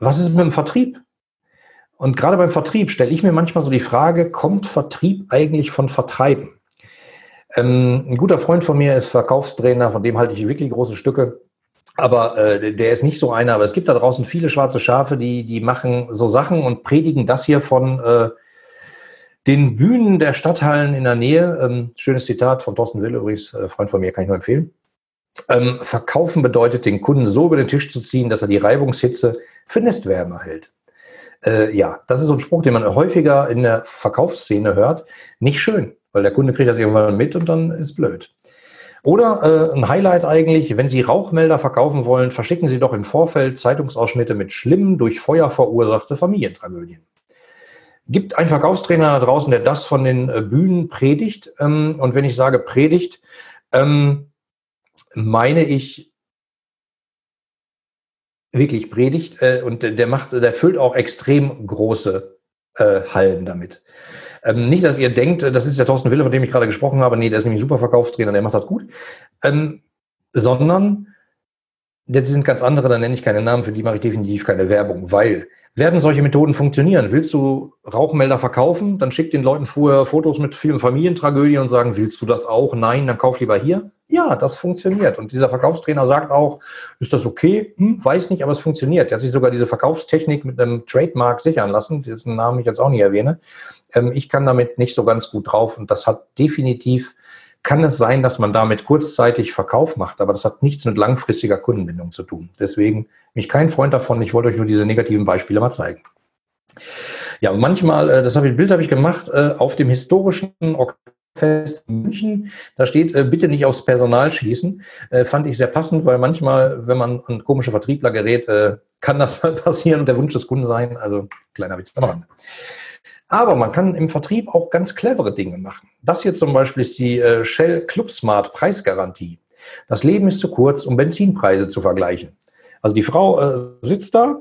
was ist mit dem Vertrieb? Und gerade beim Vertrieb stelle ich mir manchmal so die Frage, kommt Vertrieb eigentlich von Vertreiben? Ähm, ein guter Freund von mir ist Verkaufstrainer, von dem halte ich wirklich große Stücke. Aber äh, der ist nicht so einer. Aber es gibt da draußen viele schwarze Schafe, die, die machen so Sachen und predigen das hier von äh, den Bühnen der Stadthallen in der Nähe. Ähm, schönes Zitat von Thorsten Will übrigens, äh, Freund von mir, kann ich nur empfehlen. Ähm, verkaufen bedeutet, den Kunden so über den Tisch zu ziehen, dass er die Reibungshitze für Nestwärme hält. Äh, ja, das ist so ein Spruch, den man häufiger in der Verkaufsszene hört. Nicht schön. Weil der Kunde kriegt das irgendwann mit und dann ist blöd. Oder äh, ein Highlight eigentlich, wenn Sie Rauchmelder verkaufen wollen, verschicken Sie doch im Vorfeld Zeitungsausschnitte mit schlimmen, durch Feuer verursachte Familientragödien. Gibt einen Verkaufstrainer da draußen, der das von den äh, Bühnen predigt. Ähm, und wenn ich sage predigt, ähm, meine ich wirklich predigt äh, und der macht, der füllt auch extrem große äh, Hallen damit. Ähm, nicht, dass ihr denkt, das ist der Thorsten Wille, von dem ich gerade gesprochen habe. Nee, der ist nämlich super Verkaufstrainer, der macht das gut. Ähm, sondern, das sind ganz andere, da nenne ich keine Namen, für die mache ich definitiv keine Werbung, weil werden solche Methoden funktionieren? Willst du Rauchmelder verkaufen? Dann schick den Leuten vorher Fotos mit vielen Familientragödien und sagen, willst du das auch? Nein, dann kauf lieber hier. Ja, das funktioniert. Und dieser Verkaufstrainer sagt auch, ist das okay? Hm, weiß nicht, aber es funktioniert. Er hat sich sogar diese Verkaufstechnik mit einem Trademark sichern lassen, dessen Namen ich jetzt auch nicht erwähne. Ähm, ich kann damit nicht so ganz gut drauf und das hat definitiv, kann es sein, dass man damit kurzzeitig Verkauf macht, aber das hat nichts mit langfristiger Kundenbindung zu tun. Deswegen bin ich kein Freund davon. Ich wollte euch nur diese negativen Beispiele mal zeigen. Ja, manchmal, äh, das habe ich, Bild habe ich gemacht, äh, auf dem historischen Fest München. Da steht, äh, bitte nicht aufs Personal schießen. Fand ich sehr passend, weil manchmal, wenn man an komische Vertriebler gerät, kann das mal passieren und der Wunsch des Kunden sein. Also kleiner Witz am Rande. Aber man kann im Vertrieb auch ganz clevere Dinge machen. Das hier zum Beispiel ist die äh, Shell Club Smart Preisgarantie. Das Leben ist zu kurz, um Benzinpreise zu vergleichen. Also die Frau äh, sitzt da,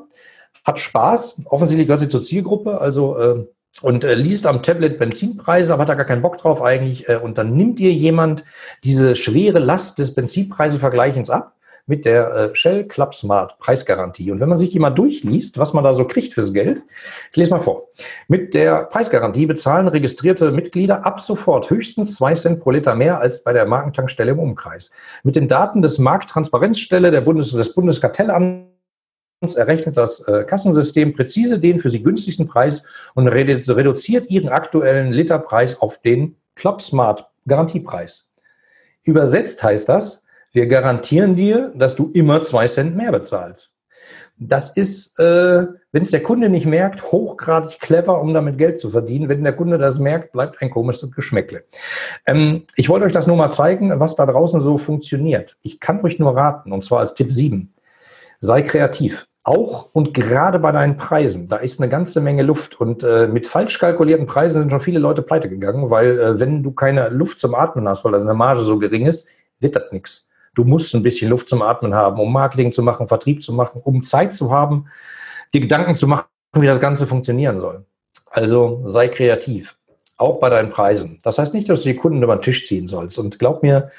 hat Spaß, offensichtlich gehört sie zur Zielgruppe, also äh, und äh, liest am Tablet Benzinpreise, aber hat da gar keinen Bock drauf eigentlich. Äh, und dann nimmt dir jemand diese schwere Last des Benzinpreisevergleichens ab mit der äh, Shell Club Smart Preisgarantie. Und wenn man sich die mal durchliest, was man da so kriegt fürs Geld, ich lese mal vor. Mit der Preisgarantie bezahlen registrierte Mitglieder ab sofort höchstens zwei Cent pro Liter mehr als bei der Markentankstelle im Umkreis. Mit den Daten des Markttransparenzstelle der Bundes des Bundeskartellamts errechnet das äh, Kassensystem präzise den für Sie günstigsten Preis und redu reduziert Ihren aktuellen Literpreis auf den Club Smart Garantiepreis. Übersetzt heißt das, wir garantieren dir, dass du immer zwei Cent mehr bezahlst. Das ist, äh, wenn es der Kunde nicht merkt, hochgradig clever, um damit Geld zu verdienen. Wenn der Kunde das merkt, bleibt ein komisches Geschmäckle. Ähm, ich wollte euch das nur mal zeigen, was da draußen so funktioniert. Ich kann euch nur raten, und zwar als Tipp 7. Sei kreativ. Auch und gerade bei deinen Preisen, da ist eine ganze Menge Luft. Und äh, mit falsch kalkulierten Preisen sind schon viele Leute pleite gegangen, weil äh, wenn du keine Luft zum Atmen hast, weil deine Marge so gering ist, wird das nichts. Du musst ein bisschen Luft zum Atmen haben, um Marketing zu machen, Vertrieb zu machen, um Zeit zu haben, dir Gedanken zu machen, wie das Ganze funktionieren soll. Also sei kreativ, auch bei deinen Preisen. Das heißt nicht, dass du die Kunden über den Tisch ziehen sollst. Und glaub mir,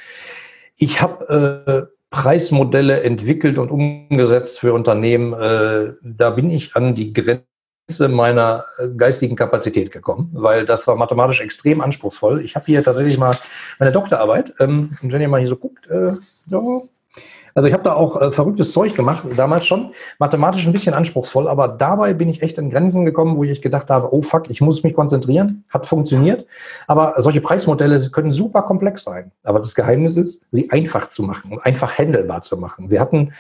ich habe äh, Preismodelle entwickelt und umgesetzt für Unternehmen, äh, da bin ich an die Grenze meiner äh, geistigen Kapazität gekommen, weil das war mathematisch extrem anspruchsvoll. Ich habe hier tatsächlich mal meine Doktorarbeit, ähm, und wenn ihr mal hier so guckt, äh, so, also ich habe da auch äh, verrücktes Zeug gemacht, damals schon. Mathematisch ein bisschen anspruchsvoll, aber dabei bin ich echt an Grenzen gekommen, wo ich gedacht habe, oh fuck, ich muss mich konzentrieren. Hat funktioniert. Aber solche Preismodelle können super komplex sein. Aber das Geheimnis ist, sie einfach zu machen und einfach handelbar zu machen. Wir hatten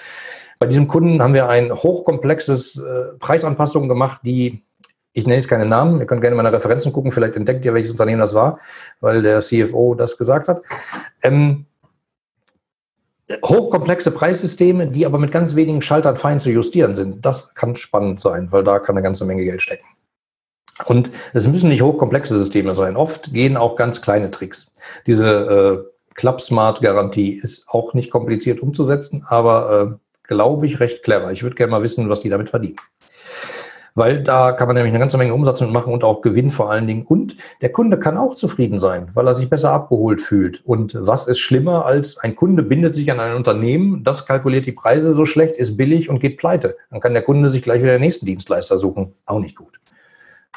bei diesem Kunden haben wir ein hochkomplexes äh, Preisanpassung gemacht, die ich nenne jetzt keine Namen, ihr könnt gerne meine Referenzen gucken, vielleicht entdeckt ihr, welches Unternehmen das war, weil der CFO das gesagt hat. Ähm, hochkomplexe Preissysteme, die aber mit ganz wenigen Schaltern fein zu justieren sind. Das kann spannend sein, weil da kann eine ganze Menge Geld stecken. Und es müssen nicht hochkomplexe Systeme sein. Oft gehen auch ganz kleine Tricks. Diese äh, Club-Smart-Garantie ist auch nicht kompliziert umzusetzen, aber äh, glaube ich recht clever. Ich würde gerne mal wissen, was die damit verdienen weil da kann man nämlich eine ganze Menge Umsatz mitmachen und auch Gewinn vor allen Dingen. Und der Kunde kann auch zufrieden sein, weil er sich besser abgeholt fühlt. Und was ist schlimmer als ein Kunde bindet sich an ein Unternehmen, das kalkuliert die Preise so schlecht, ist billig und geht pleite. Dann kann der Kunde sich gleich wieder den nächsten Dienstleister suchen. Auch nicht gut.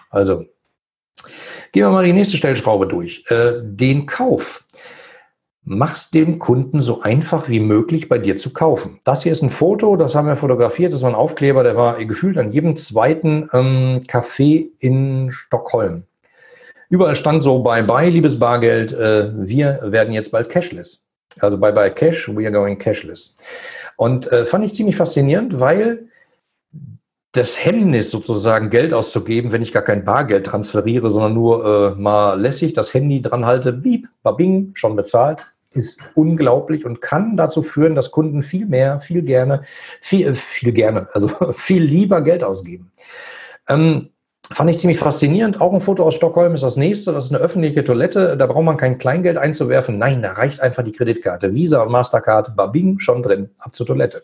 Also, gehen wir mal die nächste Stellschraube durch. Äh, den Kauf mach's dem Kunden so einfach wie möglich bei dir zu kaufen. Das hier ist ein Foto, das haben wir fotografiert, das war ein Aufkleber, der war gefühlt an jedem zweiten ähm, Café in Stockholm. Überall stand so, bye bye, liebes Bargeld, äh, wir werden jetzt bald cashless. Also bye bye cash, we are going cashless. Und äh, fand ich ziemlich faszinierend, weil das Hemmnis sozusagen Geld auszugeben, wenn ich gar kein Bargeld transferiere, sondern nur äh, mal lässig das Handy dran halte, bieb, babing, schon bezahlt, ist unglaublich und kann dazu führen, dass Kunden viel mehr, viel gerne, viel, äh, viel gerne, also viel lieber Geld ausgeben. Ähm, fand ich ziemlich faszinierend. Auch ein Foto aus Stockholm ist das nächste. Das ist eine öffentliche Toilette. Da braucht man kein Kleingeld einzuwerfen. Nein, da reicht einfach die Kreditkarte. Visa und Mastercard, babing, schon drin, ab zur Toilette.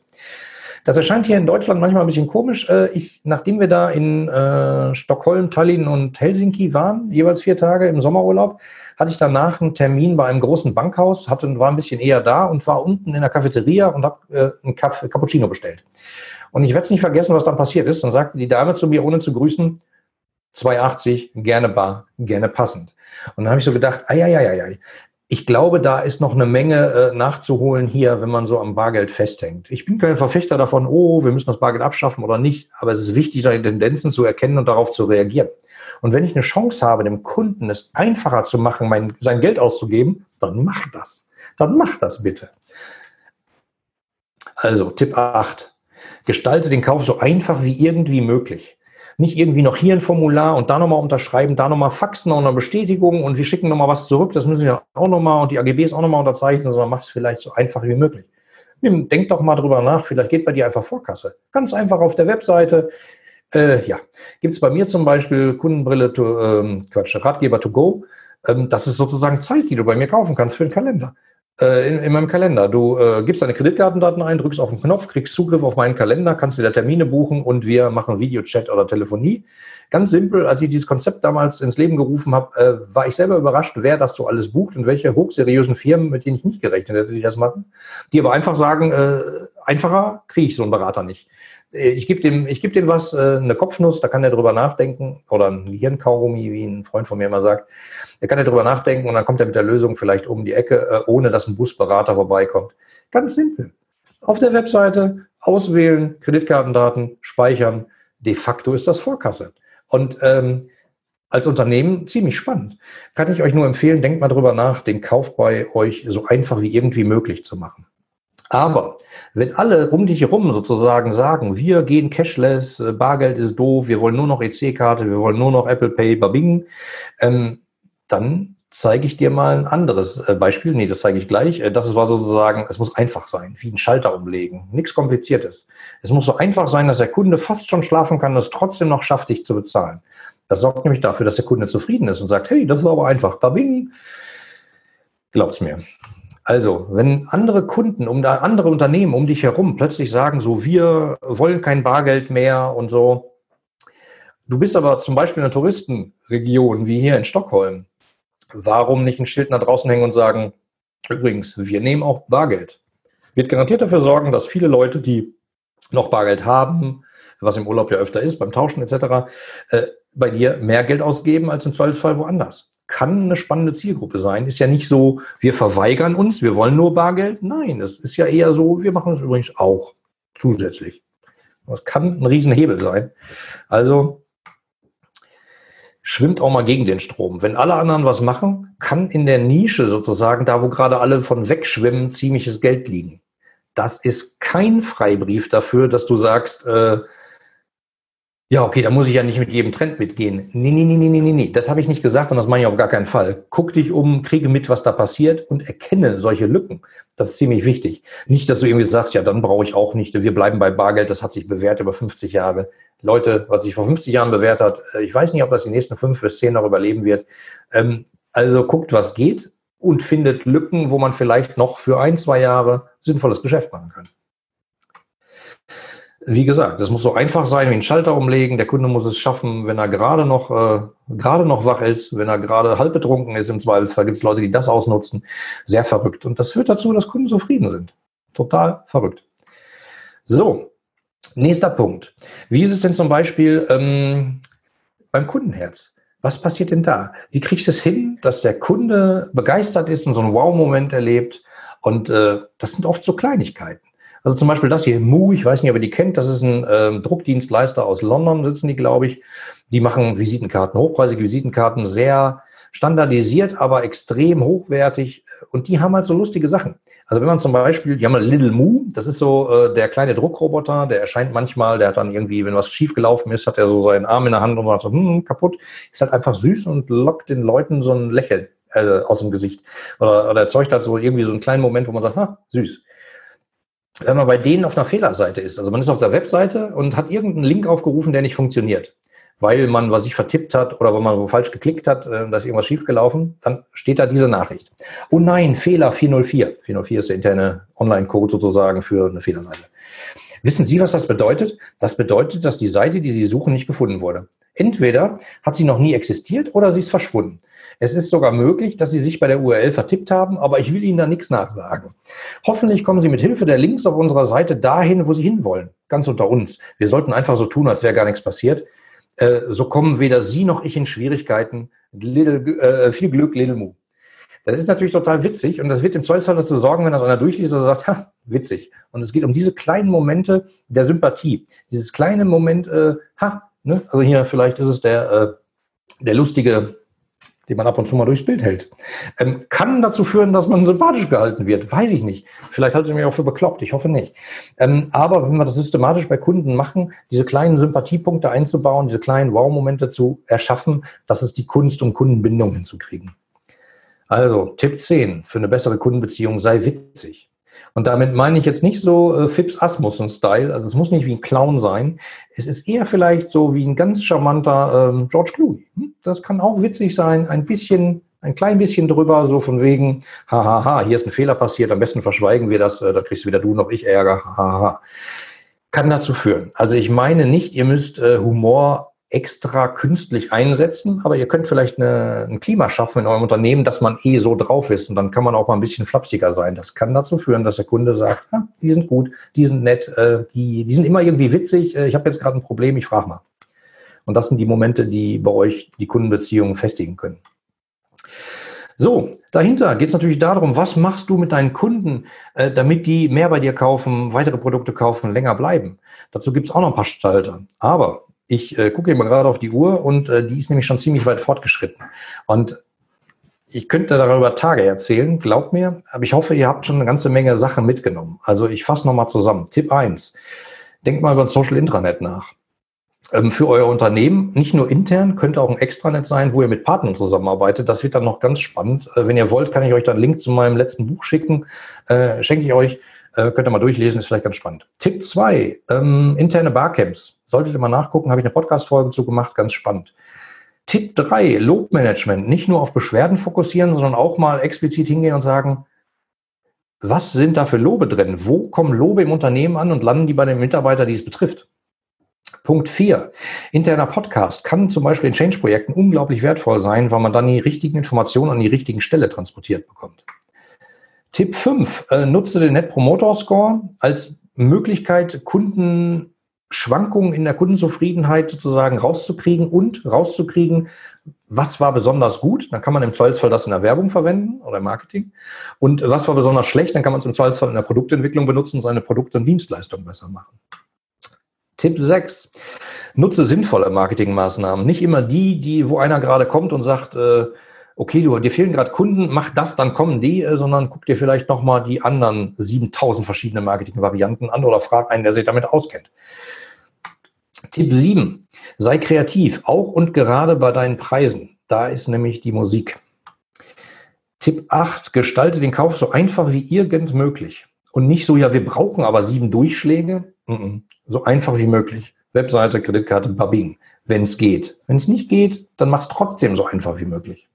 Das erscheint hier in Deutschland manchmal ein bisschen komisch. Äh, ich, nachdem wir da in äh, Stockholm, Tallinn und Helsinki waren, jeweils vier Tage im Sommerurlaub, hatte ich danach einen Termin bei einem großen Bankhaus, hatte, war ein bisschen eher da und war unten in der Cafeteria und habe äh, einen Cappuccino bestellt. Und ich werde es nicht vergessen, was dann passiert ist. Dann sagte die Dame zu mir, ohne zu grüßen, 2,80, gerne bar, gerne passend. Und dann habe ich so gedacht, ei, ich glaube, da ist noch eine Menge äh, nachzuholen hier, wenn man so am Bargeld festhängt. Ich bin kein Verfechter davon, oh, wir müssen das Bargeld abschaffen oder nicht, aber es ist wichtig, seine Tendenzen zu erkennen und darauf zu reagieren. Und wenn ich eine Chance habe, dem Kunden es einfacher zu machen, mein, sein Geld auszugeben, dann mach das. Dann mach das bitte. Also Tipp 8. Gestalte den Kauf so einfach wie irgendwie möglich nicht irgendwie noch hier ein Formular und da nochmal unterschreiben, da nochmal faxen, noch eine Bestätigung und wir schicken nochmal was zurück. Das müssen wir auch nochmal und die AGBs auch nochmal unterzeichnen, sondern mach es vielleicht so einfach wie möglich. Denk doch mal drüber nach, vielleicht geht bei dir einfach Vorkasse. Ganz einfach auf der Webseite. Äh, ja, gibt es bei mir zum Beispiel Kundenbrille, to, ähm, Quatsch, Ratgeber to go. Ähm, das ist sozusagen Zeit, die du bei mir kaufen kannst für den Kalender. Äh, in, in, meinem Kalender. Du äh, gibst deine Kreditkartendaten ein, drückst auf den Knopf, kriegst Zugriff auf meinen Kalender, kannst dir da Termine buchen und wir machen Videochat oder Telefonie. Ganz simpel, als ich dieses Konzept damals ins Leben gerufen habe, äh, war ich selber überrascht, wer das so alles bucht und welche hochseriösen Firmen, mit denen ich nicht gerechnet hätte, die das machen, die aber einfach sagen, äh, einfacher kriege ich so einen Berater nicht. Äh, ich gebe dem, ich geb dem was, äh, eine Kopfnuss, da kann er drüber nachdenken, oder ein Gehirnkaugummi, wie ein Freund von mir immer sagt. Er kann ja drüber nachdenken und dann kommt er mit der Lösung vielleicht um die Ecke, äh, ohne dass ein Busberater vorbeikommt. Ganz simpel. Auf der Webseite auswählen, Kreditkartendaten speichern. De facto ist das Vorkasse. Und ähm, als Unternehmen ziemlich spannend. Kann ich euch nur empfehlen, denkt mal drüber nach, den Kauf bei euch so einfach wie irgendwie möglich zu machen. Aber wenn alle um dich herum sozusagen sagen, wir gehen cashless, äh, Bargeld ist doof, wir wollen nur noch EC-Karte, wir wollen nur noch Apple Pay, babing, ähm, dann zeige ich dir mal ein anderes äh, Beispiel. Nee, das zeige ich gleich. Äh, das war sozusagen, es muss einfach sein, wie ein Schalter umlegen. Nichts Kompliziertes. Es muss so einfach sein, dass der Kunde fast schon schlafen kann und es trotzdem noch schafft, dich zu bezahlen. Das sorgt nämlich dafür, dass der Kunde zufrieden ist und sagt, hey, das war aber einfach. Babing. Glaub's mir. Also, wenn andere Kunden, um andere Unternehmen um dich herum plötzlich sagen, so, wir wollen kein Bargeld mehr und so. Du bist aber zum Beispiel in einer Touristenregion wie hier in Stockholm warum nicht ein Schild nach draußen hängen und sagen, übrigens, wir nehmen auch Bargeld. Wird garantiert dafür sorgen, dass viele Leute, die noch Bargeld haben, was im Urlaub ja öfter ist, beim Tauschen etc., äh, bei dir mehr Geld ausgeben als im Zweifelsfall woanders. Kann eine spannende Zielgruppe sein. Ist ja nicht so, wir verweigern uns, wir wollen nur Bargeld. Nein, es ist ja eher so, wir machen es übrigens auch zusätzlich. Das kann ein Riesenhebel sein. Also schwimmt auch mal gegen den Strom. Wenn alle anderen was machen, kann in der Nische sozusagen, da wo gerade alle von wegschwimmen, ziemliches Geld liegen. Das ist kein Freibrief dafür, dass du sagst, äh, ja, okay, da muss ich ja nicht mit jedem Trend mitgehen. Nee, nee, nee, nee, nee, nee, das habe ich nicht gesagt und das meine ich auf gar keinen Fall. Guck dich um, kriege mit, was da passiert und erkenne solche Lücken. Das ist ziemlich wichtig. Nicht, dass du irgendwie sagst, ja, dann brauche ich auch nicht, wir bleiben bei Bargeld, das hat sich bewährt über 50 Jahre. Leute, was sich vor 50 Jahren bewährt hat, äh, ich weiß nicht, ob das die nächsten fünf bis zehn noch überleben wird. Ähm, also guckt, was geht und findet Lücken, wo man vielleicht noch für ein, zwei Jahre sinnvolles Geschäft machen kann wie gesagt, es muss so einfach sein wie ein Schalter umlegen. Der Kunde muss es schaffen, wenn er gerade noch, äh, gerade noch wach ist, wenn er gerade halb betrunken ist. Im Zweifelsfall gibt es Leute, die das ausnutzen. Sehr verrückt. Und das führt dazu, dass Kunden zufrieden sind. Total verrückt. So, nächster Punkt. Wie ist es denn zum Beispiel ähm, beim Kundenherz? Was passiert denn da? Wie kriegst du es hin, dass der Kunde begeistert ist und so einen Wow-Moment erlebt? Und äh, das sind oft so Kleinigkeiten. Also zum Beispiel das hier, Mu, ich weiß nicht, ob ihr die kennt, das ist ein äh, Druckdienstleister aus London, sitzen die, glaube ich. Die machen Visitenkarten, hochpreisige Visitenkarten, sehr standardisiert, aber extrem hochwertig. Und die haben halt so lustige Sachen. Also wenn man zum Beispiel, die haben ein Little Moo, das ist so äh, der kleine Druckroboter, der erscheint manchmal, der hat dann irgendwie, wenn was schief gelaufen ist, hat er so seinen Arm in der Hand und sagt so, hm, kaputt. Ist halt einfach süß und lockt den Leuten so ein Lächeln äh, aus dem Gesicht. Oder, oder erzeugt halt so irgendwie so einen kleinen Moment, wo man sagt, ha, süß wenn man bei denen auf einer Fehlerseite ist. Also man ist auf der Webseite und hat irgendeinen Link aufgerufen, der nicht funktioniert, weil man was sich vertippt hat oder weil man falsch geklickt hat, äh, da ist irgendwas schiefgelaufen, dann steht da diese Nachricht. Oh nein, Fehler 404. 404 ist der interne Online-Code sozusagen für eine Fehlerseite. Wissen Sie, was das bedeutet? Das bedeutet, dass die Seite, die Sie suchen, nicht gefunden wurde. Entweder hat sie noch nie existiert oder sie ist verschwunden. Es ist sogar möglich, dass Sie sich bei der URL vertippt haben, aber ich will Ihnen da nichts nachsagen. Hoffentlich kommen Sie mit Hilfe der Links auf unserer Seite dahin, wo Sie hinwollen. Ganz unter uns. Wir sollten einfach so tun, als wäre gar nichts passiert. Äh, so kommen weder Sie noch ich in Schwierigkeiten. Little, äh, viel Glück, Little Moo. Das ist natürlich total witzig und das wird im Zweifelsfall dazu sorgen, wenn das einer durchliest und sagt, ha, witzig. Und es geht um diese kleinen Momente der Sympathie. Dieses kleine Moment, äh, ha, ne? also hier vielleicht ist es der, äh, der lustige den man ab und zu mal durchs Bild hält. Ähm, kann dazu führen, dass man sympathisch gehalten wird. Weiß ich nicht. Vielleicht halte ich mich auch für bekloppt. Ich hoffe nicht. Ähm, aber wenn wir das systematisch bei Kunden machen, diese kleinen Sympathiepunkte einzubauen, diese kleinen Wow-Momente zu erschaffen, das ist die Kunst, um Kundenbindung hinzukriegen. Also, Tipp 10 für eine bessere Kundenbeziehung, sei witzig. Und damit meine ich jetzt nicht so äh, Fips Asmussen-Style, also es muss nicht wie ein Clown sein. Es ist eher vielleicht so wie ein ganz charmanter ähm, George Clooney. Hm? Das kann auch witzig sein, ein bisschen, ein klein bisschen drüber, so von wegen, hahaha, ha, ha, hier ist ein Fehler passiert, am besten verschweigen wir das, äh, da kriegst du weder du noch ich Ärger, hahaha. Ha, kann dazu führen. Also ich meine nicht, ihr müsst äh, Humor extra künstlich einsetzen, aber ihr könnt vielleicht eine, ein Klima schaffen in eurem Unternehmen, dass man eh so drauf ist und dann kann man auch mal ein bisschen flapsiger sein. Das kann dazu führen, dass der Kunde sagt, ah, die sind gut, die sind nett, äh, die, die sind immer irgendwie witzig, äh, ich habe jetzt gerade ein Problem, ich frage mal. Und das sind die Momente, die bei euch die Kundenbeziehungen festigen können. So, dahinter geht es natürlich darum, was machst du mit deinen Kunden, äh, damit die mehr bei dir kaufen, weitere Produkte kaufen, länger bleiben. Dazu gibt es auch noch ein paar Schalter. Aber ich äh, gucke mal gerade auf die Uhr und äh, die ist nämlich schon ziemlich weit fortgeschritten. Und ich könnte darüber Tage erzählen, glaubt mir, aber ich hoffe, ihr habt schon eine ganze Menge Sachen mitgenommen. Also ich fasse nochmal zusammen. Tipp 1. Denkt mal über ein Social Intranet nach. Ähm, für euer Unternehmen, nicht nur intern, könnte auch ein Extranet sein, wo ihr mit Partnern zusammenarbeitet. Das wird dann noch ganz spannend. Äh, wenn ihr wollt, kann ich euch dann einen Link zu meinem letzten Buch schicken. Äh, schenke ich euch. Äh, könnt ihr mal durchlesen, ist vielleicht ganz spannend. Tipp 2, ähm, interne Barcamps. Solltet ihr mal nachgucken, habe ich eine Podcast-Folge zu gemacht, ganz spannend. Tipp 3, Lobmanagement. Nicht nur auf Beschwerden fokussieren, sondern auch mal explizit hingehen und sagen, was sind da für Lobe drin? Wo kommen Lobe im Unternehmen an und landen die bei den Mitarbeitern, die es betrifft? Punkt 4. Interner Podcast kann zum Beispiel in Change-Projekten unglaublich wertvoll sein, weil man dann die richtigen Informationen an die richtigen Stelle transportiert bekommt. Tipp 5. Äh, nutze den Net Promoter Score als Möglichkeit, Kundenschwankungen in der Kundenzufriedenheit sozusagen rauszukriegen und rauszukriegen, was war besonders gut. Dann kann man im Zweifelsfall das in der Werbung verwenden oder im Marketing. Und was war besonders schlecht, dann kann man es im Zweifelsfall in der Produktentwicklung benutzen und seine Produkte und Dienstleistungen besser machen. Tipp 6. Nutze sinnvolle Marketingmaßnahmen. Nicht immer die, die, wo einer gerade kommt und sagt, äh, okay, du, dir fehlen gerade Kunden, mach das, dann kommen die, äh, sondern guck dir vielleicht nochmal die anderen 7000 verschiedene Marketingvarianten an oder frag einen, der sich damit auskennt. Tipp 7. Sei kreativ, auch und gerade bei deinen Preisen. Da ist nämlich die Musik. Tipp 8. Gestalte den Kauf so einfach wie irgend möglich. Und nicht so, ja, wir brauchen aber sieben Durchschläge. So einfach wie möglich. Webseite, Kreditkarte, babing. Wenn es geht. Wenn es nicht geht, dann mach es trotzdem so einfach wie möglich.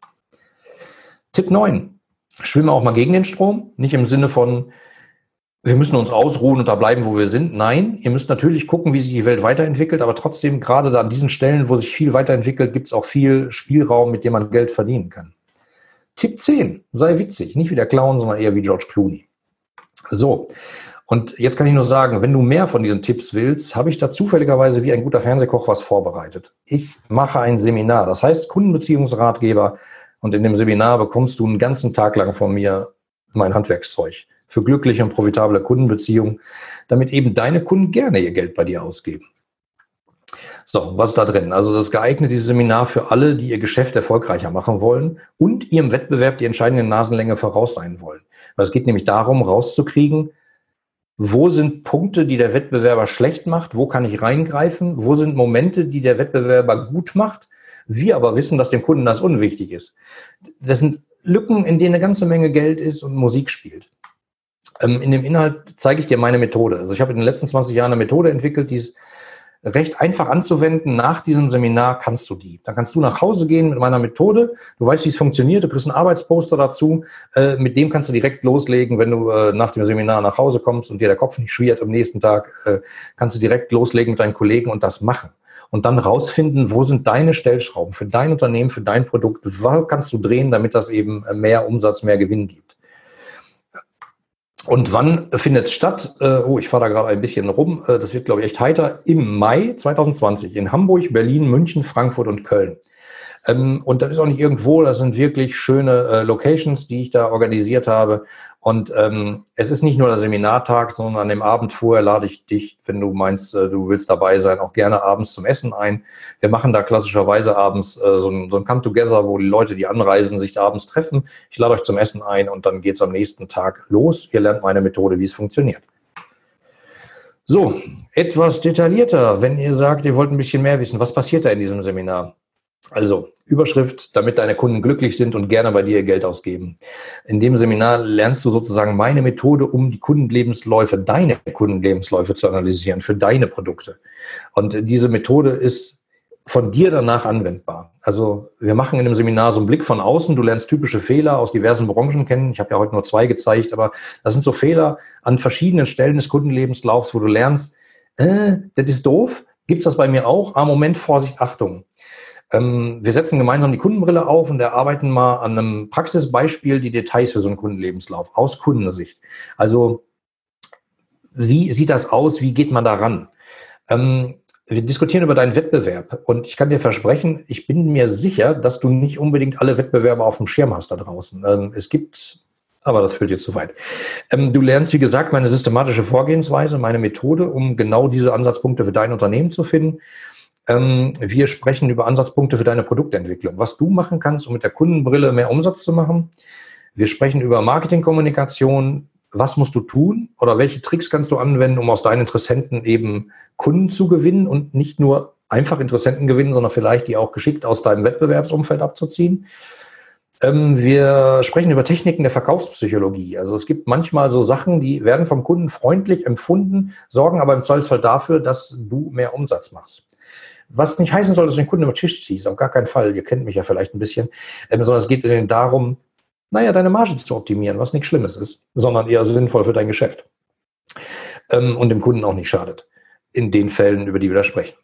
Tipp 9. Schwimme auch mal gegen den Strom. Nicht im Sinne von, wir müssen uns ausruhen und da bleiben, wo wir sind. Nein, ihr müsst natürlich gucken, wie sich die Welt weiterentwickelt, aber trotzdem, gerade da an diesen Stellen, wo sich viel weiterentwickelt, gibt es auch viel Spielraum, mit dem man Geld verdienen kann. Tipp 10. Sei witzig. Nicht wie der Clown, sondern eher wie George Clooney. So. Und jetzt kann ich nur sagen, wenn du mehr von diesen Tipps willst, habe ich da zufälligerweise wie ein guter Fernsehkoch was vorbereitet. Ich mache ein Seminar, das heißt Kundenbeziehungsratgeber, und in dem Seminar bekommst du einen ganzen Tag lang von mir mein Handwerkszeug für glückliche und profitable Kundenbeziehungen, damit eben deine Kunden gerne ihr Geld bei dir ausgeben. So, was ist da drin? Also das geeignete Seminar für alle, die ihr Geschäft erfolgreicher machen wollen und ihrem Wettbewerb die entscheidende Nasenlänge voraus sein wollen. Weil es geht nämlich darum, rauszukriegen, wo sind Punkte, die der Wettbewerber schlecht macht, wo kann ich reingreifen, wo sind Momente, die der Wettbewerber gut macht wir aber wissen, dass dem Kunden das unwichtig ist. Das sind Lücken, in denen eine ganze Menge Geld ist und Musik spielt. Ähm, in dem Inhalt zeige ich dir meine Methode. Also ich habe in den letzten 20 Jahren eine Methode entwickelt, die ist recht einfach anzuwenden. Nach diesem Seminar kannst du die. Dann kannst du nach Hause gehen mit meiner Methode. Du weißt, wie es funktioniert. Du kriegst einen Arbeitsposter dazu. Äh, mit dem kannst du direkt loslegen, wenn du äh, nach dem Seminar nach Hause kommst und dir der Kopf nicht schwirrt am nächsten Tag. Äh, kannst du direkt loslegen mit deinen Kollegen und das machen und dann rausfinden, wo sind deine Stellschrauben für dein Unternehmen, für dein Produkt, was kannst du drehen, damit das eben mehr Umsatz, mehr Gewinn gibt. Und wann findet es statt? Äh, oh, ich fahre da gerade ein bisschen rum. Äh, das wird, glaube ich, echt heiter. Im Mai 2020 in Hamburg, Berlin, München, Frankfurt und Köln. Ähm, und das ist auch nicht irgendwo, das sind wirklich schöne äh, Locations, die ich da organisiert habe. Und ähm, es ist nicht nur der Seminartag, sondern an dem Abend vorher lade ich dich, wenn du meinst, äh, du willst dabei sein, auch gerne abends zum Essen ein. Wir machen da klassischerweise abends äh, so ein, so ein Come-Together, wo die Leute, die anreisen, sich da abends treffen. Ich lade euch zum Essen ein und dann geht es am nächsten Tag los. Ihr lernt meine Methode, wie es funktioniert. So, etwas detaillierter, wenn ihr sagt, ihr wollt ein bisschen mehr wissen, was passiert da in diesem Seminar? Also Überschrift, damit deine Kunden glücklich sind und gerne bei dir Geld ausgeben. In dem Seminar lernst du sozusagen meine Methode, um die Kundenlebensläufe, deine Kundenlebensläufe zu analysieren für deine Produkte. Und diese Methode ist von dir danach anwendbar. Also wir machen in dem Seminar so einen Blick von außen. Du lernst typische Fehler aus diversen Branchen kennen. Ich habe ja heute nur zwei gezeigt, aber das sind so Fehler an verschiedenen Stellen des Kundenlebenslaufs, wo du lernst, äh, das ist doof. Gibt's das bei mir auch? Ah, Moment, Vorsicht, Achtung. Ähm, wir setzen gemeinsam die Kundenbrille auf und erarbeiten mal an einem Praxisbeispiel die Details für so einen Kundenlebenslauf aus Kundensicht. Also wie sieht das aus? Wie geht man daran? Ähm, wir diskutieren über deinen Wettbewerb und ich kann dir versprechen, ich bin mir sicher, dass du nicht unbedingt alle Wettbewerber auf dem Schirm hast da draußen. Ähm, es gibt, aber das führt jetzt zu weit. Ähm, du lernst, wie gesagt, meine systematische Vorgehensweise, meine Methode, um genau diese Ansatzpunkte für dein Unternehmen zu finden. Ähm, wir sprechen über Ansatzpunkte für deine Produktentwicklung, was du machen kannst, um mit der Kundenbrille mehr Umsatz zu machen. Wir sprechen über Marketingkommunikation, was musst du tun oder welche Tricks kannst du anwenden, um aus deinen Interessenten eben Kunden zu gewinnen und nicht nur einfach Interessenten gewinnen, sondern vielleicht die auch geschickt aus deinem Wettbewerbsumfeld abzuziehen. Ähm, wir sprechen über Techniken der Verkaufspsychologie. Also es gibt manchmal so Sachen, die werden vom Kunden freundlich empfunden, sorgen aber im Zweifelsfall dafür, dass du mehr Umsatz machst. Was nicht heißen soll, dass du den Kunden über den Tisch ziehst, auf gar keinen Fall. Ihr kennt mich ja vielleicht ein bisschen, ähm, sondern es geht darum, naja, deine Marge zu optimieren, was nichts Schlimmes ist, sondern eher sinnvoll für dein Geschäft. Ähm, und dem Kunden auch nicht schadet. In den Fällen, über die wir da sprechen.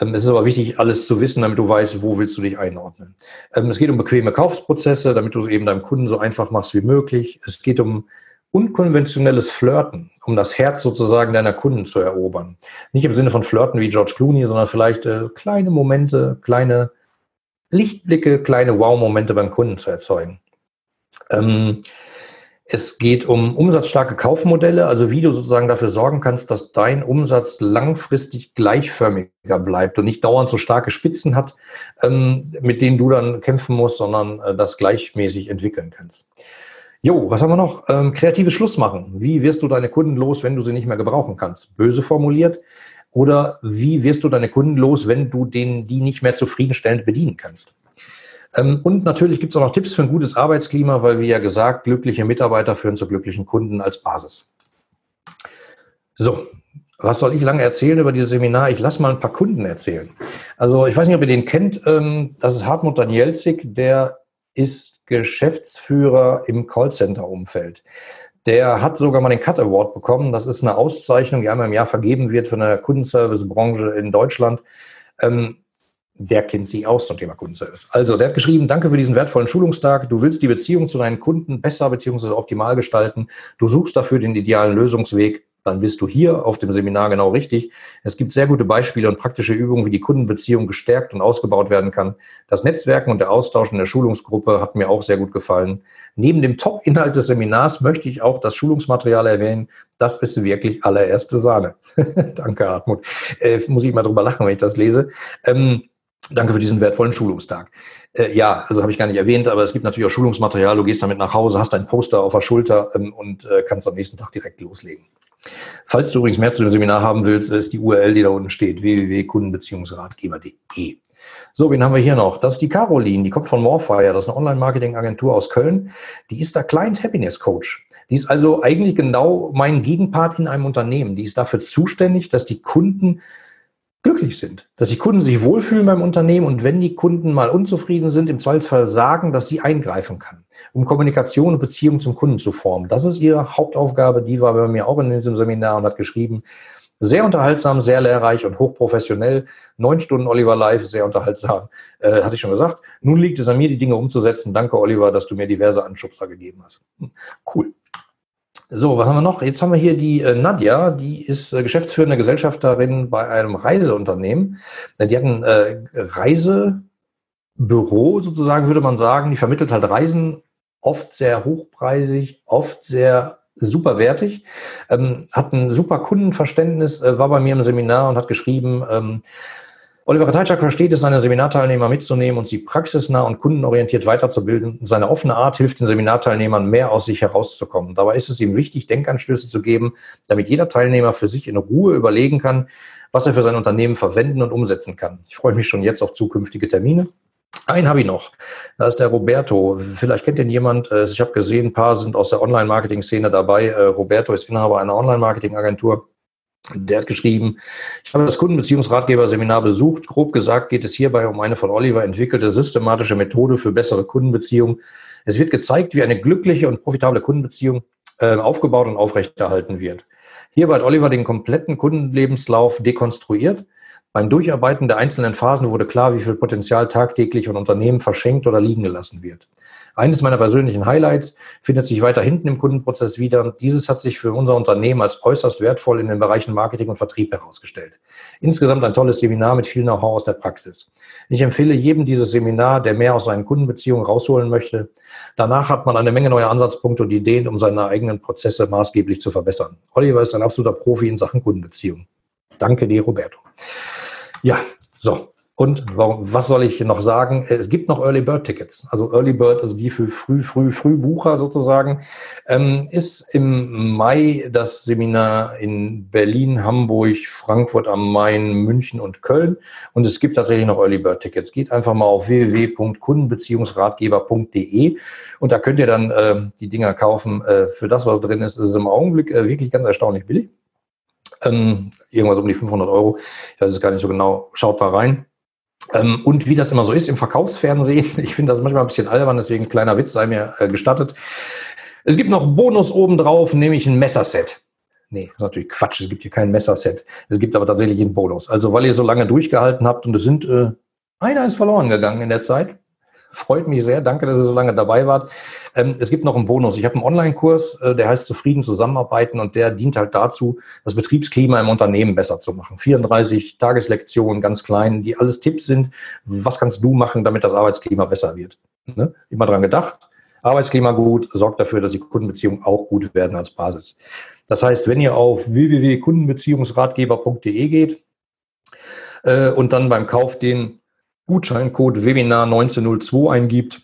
Ähm, es ist aber wichtig, alles zu wissen, damit du weißt, wo willst du dich einordnen. Ähm, es geht um bequeme Kaufprozesse, damit du es eben deinem Kunden so einfach machst wie möglich. Es geht um unkonventionelles Flirten, um das Herz sozusagen deiner Kunden zu erobern. Nicht im Sinne von Flirten wie George Clooney, sondern vielleicht äh, kleine Momente, kleine Lichtblicke, kleine Wow-Momente beim Kunden zu erzeugen. Ähm, es geht um umsatzstarke Kaufmodelle, also wie du sozusagen dafür sorgen kannst, dass dein Umsatz langfristig gleichförmiger bleibt und nicht dauernd so starke Spitzen hat, ähm, mit denen du dann kämpfen musst, sondern äh, das gleichmäßig entwickeln kannst. Jo, was haben wir noch? Ähm, kreatives Schluss machen. Wie wirst du deine Kunden los, wenn du sie nicht mehr gebrauchen kannst? Böse formuliert. Oder wie wirst du deine Kunden los, wenn du denen die nicht mehr zufriedenstellend bedienen kannst? Ähm, und natürlich gibt es auch noch Tipps für ein gutes Arbeitsklima, weil wie ja gesagt, glückliche Mitarbeiter führen zu glücklichen Kunden als Basis. So, was soll ich lange erzählen über dieses Seminar? Ich lasse mal ein paar Kunden erzählen. Also ich weiß nicht, ob ihr den kennt. Ähm, das ist Hartmut Danielzig, der ist Geschäftsführer im Callcenter-Umfeld. Der hat sogar mal den Cut Award bekommen. Das ist eine Auszeichnung, die einmal im Jahr vergeben wird von der Kundenservice-Branche in Deutschland. Ähm, der kennt sich aus zum Thema Kundenservice. Also, der hat geschrieben, danke für diesen wertvollen Schulungstag. Du willst die Beziehung zu deinen Kunden besser bzw. optimal gestalten. Du suchst dafür den idealen Lösungsweg. Dann bist du hier auf dem Seminar genau richtig. Es gibt sehr gute Beispiele und praktische Übungen, wie die Kundenbeziehung gestärkt und ausgebaut werden kann. Das Netzwerken und der Austausch in der Schulungsgruppe hat mir auch sehr gut gefallen. Neben dem Top-Inhalt des Seminars möchte ich auch das Schulungsmaterial erwähnen. Das ist wirklich allererste Sahne. Danke, Hartmut. Äh, muss ich mal drüber lachen, wenn ich das lese. Ähm, Danke für diesen wertvollen Schulungstag. Äh, ja, also habe ich gar nicht erwähnt, aber es gibt natürlich auch Schulungsmaterial. Du gehst damit nach Hause, hast dein Poster auf der Schulter ähm, und äh, kannst am nächsten Tag direkt loslegen. Falls du übrigens mehr zu dem Seminar haben willst, ist die URL, die da unten steht, www.kundenbeziehungsratgeber.de. So, wen haben wir hier noch? Das ist die Caroline, die kommt von Morfire, das ist eine Online-Marketing-Agentur aus Köln. Die ist der Client Happiness Coach. Die ist also eigentlich genau mein Gegenpart in einem Unternehmen. Die ist dafür zuständig, dass die Kunden glücklich sind, dass die Kunden sich wohlfühlen beim Unternehmen und wenn die Kunden mal unzufrieden sind, im Zweifelsfall sagen, dass sie eingreifen kann, um Kommunikation und Beziehung zum Kunden zu formen. Das ist ihre Hauptaufgabe, die war bei mir auch in diesem Seminar und hat geschrieben, sehr unterhaltsam, sehr lehrreich und hochprofessionell. Neun Stunden Oliver Live, sehr unterhaltsam, äh, hatte ich schon gesagt. Nun liegt es an mir, die Dinge umzusetzen. Danke, Oliver, dass du mir diverse Anschubser gegeben hast. Hm, cool. So, was haben wir noch? Jetzt haben wir hier die äh, Nadja, die ist äh, geschäftsführende Gesellschafterin bei einem Reiseunternehmen. Äh, die hat ein äh, Reisebüro sozusagen, würde man sagen. Die vermittelt halt Reisen, oft sehr hochpreisig, oft sehr superwertig, ähm, hat ein super Kundenverständnis, äh, war bei mir im Seminar und hat geschrieben, ähm, Oliver Katalczak versteht es, seine Seminarteilnehmer mitzunehmen und sie praxisnah und kundenorientiert weiterzubilden. Seine offene Art hilft den Seminarteilnehmern, mehr aus sich herauszukommen. Dabei ist es ihm wichtig, Denkanstöße zu geben, damit jeder Teilnehmer für sich in Ruhe überlegen kann, was er für sein Unternehmen verwenden und umsetzen kann. Ich freue mich schon jetzt auf zukünftige Termine. Einen habe ich noch. Da ist der Roberto. Vielleicht kennt ihn jemand. Äh, ich habe gesehen, ein paar sind aus der Online-Marketing-Szene dabei. Äh, Roberto ist Inhaber einer Online-Marketing-Agentur. Der hat geschrieben, ich habe das Kundenbeziehungsratgeber-Seminar besucht. Grob gesagt geht es hierbei um eine von Oliver entwickelte systematische Methode für bessere Kundenbeziehungen. Es wird gezeigt, wie eine glückliche und profitable Kundenbeziehung äh, aufgebaut und aufrechterhalten wird. Hierbei hat Oliver den kompletten Kundenlebenslauf dekonstruiert. Beim Durcharbeiten der einzelnen Phasen wurde klar, wie viel Potenzial tagtäglich von Unternehmen verschenkt oder liegen gelassen wird. Eines meiner persönlichen Highlights findet sich weiter hinten im Kundenprozess wieder. Dieses hat sich für unser Unternehmen als äußerst wertvoll in den Bereichen Marketing und Vertrieb herausgestellt. Insgesamt ein tolles Seminar mit viel Know-how aus der Praxis. Ich empfehle jedem dieses Seminar, der mehr aus seinen Kundenbeziehungen rausholen möchte. Danach hat man eine Menge neuer Ansatzpunkte und Ideen, um seine eigenen Prozesse maßgeblich zu verbessern. Oliver ist ein absoluter Profi in Sachen Kundenbeziehungen. Danke dir, Roberto. Ja, So, und warum, was soll ich noch sagen? Es gibt noch Early Bird Tickets. Also Early Bird, also die für früh, früh, Frühbucher sozusagen, ähm, ist im Mai das Seminar in Berlin, Hamburg, Frankfurt am Main, München und Köln. Und es gibt tatsächlich noch Early Bird Tickets. Geht einfach mal auf www.kundenbeziehungsratgeber.de und da könnt ihr dann äh, die Dinger kaufen. Äh, für das, was drin ist, ist es im Augenblick äh, wirklich ganz erstaunlich billig. Ähm, irgendwas um die 500 Euro. Ich weiß es gar nicht so genau. Schaut mal rein. Ähm, und wie das immer so ist im Verkaufsfernsehen, ich finde das manchmal ein bisschen albern, deswegen kleiner Witz sei mir äh, gestattet. Es gibt noch Bonus obendrauf, nämlich ein Messerset. Nee, das ist natürlich Quatsch, es gibt hier kein Messerset. Es gibt aber tatsächlich einen Bonus. Also weil ihr so lange durchgehalten habt und es sind, äh, einer ist verloren gegangen in der Zeit. Freut mich sehr. Danke, dass ihr so lange dabei wart. Ähm, es gibt noch einen Bonus. Ich habe einen Online-Kurs, äh, der heißt Zufrieden zusammenarbeiten und der dient halt dazu, das Betriebsklima im Unternehmen besser zu machen. 34 Tageslektionen, ganz klein, die alles Tipps sind. Was kannst du machen, damit das Arbeitsklima besser wird? Ne? Immer dran gedacht. Arbeitsklima gut, sorgt dafür, dass die Kundenbeziehungen auch gut werden als Basis. Das heißt, wenn ihr auf www.kundenbeziehungsratgeber.de geht äh, und dann beim Kauf den Gutscheincode Webinar 1902 eingibt,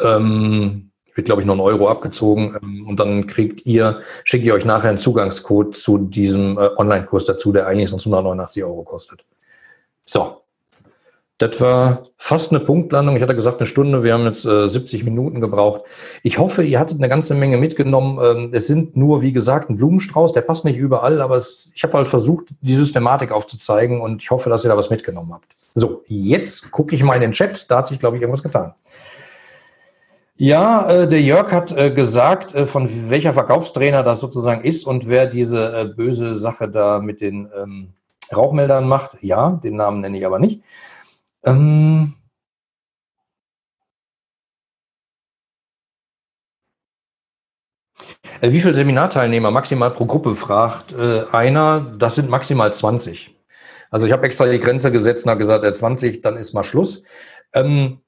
ähm, wird, glaube ich, noch ein Euro abgezogen ähm, und dann kriegt ihr, schicke ich euch nachher einen Zugangscode zu diesem äh, Online-Kurs dazu, der eigentlich sonst 189 Euro kostet. So. Das war fast eine Punktlandung. Ich hatte gesagt eine Stunde. Wir haben jetzt äh, 70 Minuten gebraucht. Ich hoffe, ihr hattet eine ganze Menge mitgenommen. Ähm, es sind nur, wie gesagt, ein Blumenstrauß. Der passt nicht überall, aber es, ich habe halt versucht, die Systematik aufzuzeigen und ich hoffe, dass ihr da was mitgenommen habt. So, jetzt gucke ich mal in den Chat. Da hat sich, glaube ich, irgendwas getan. Ja, äh, der Jörg hat äh, gesagt, äh, von welcher Verkaufstrainer das sozusagen ist und wer diese äh, böse Sache da mit den ähm, Rauchmeldern macht. Ja, den Namen nenne ich aber nicht. Ähm äh, wie viele Seminarteilnehmer maximal pro Gruppe fragt äh, einer? Das sind maximal 20. Also ich habe extra die Grenze gesetzt und habe gesagt, äh, 20, dann ist mal Schluss. Ähm,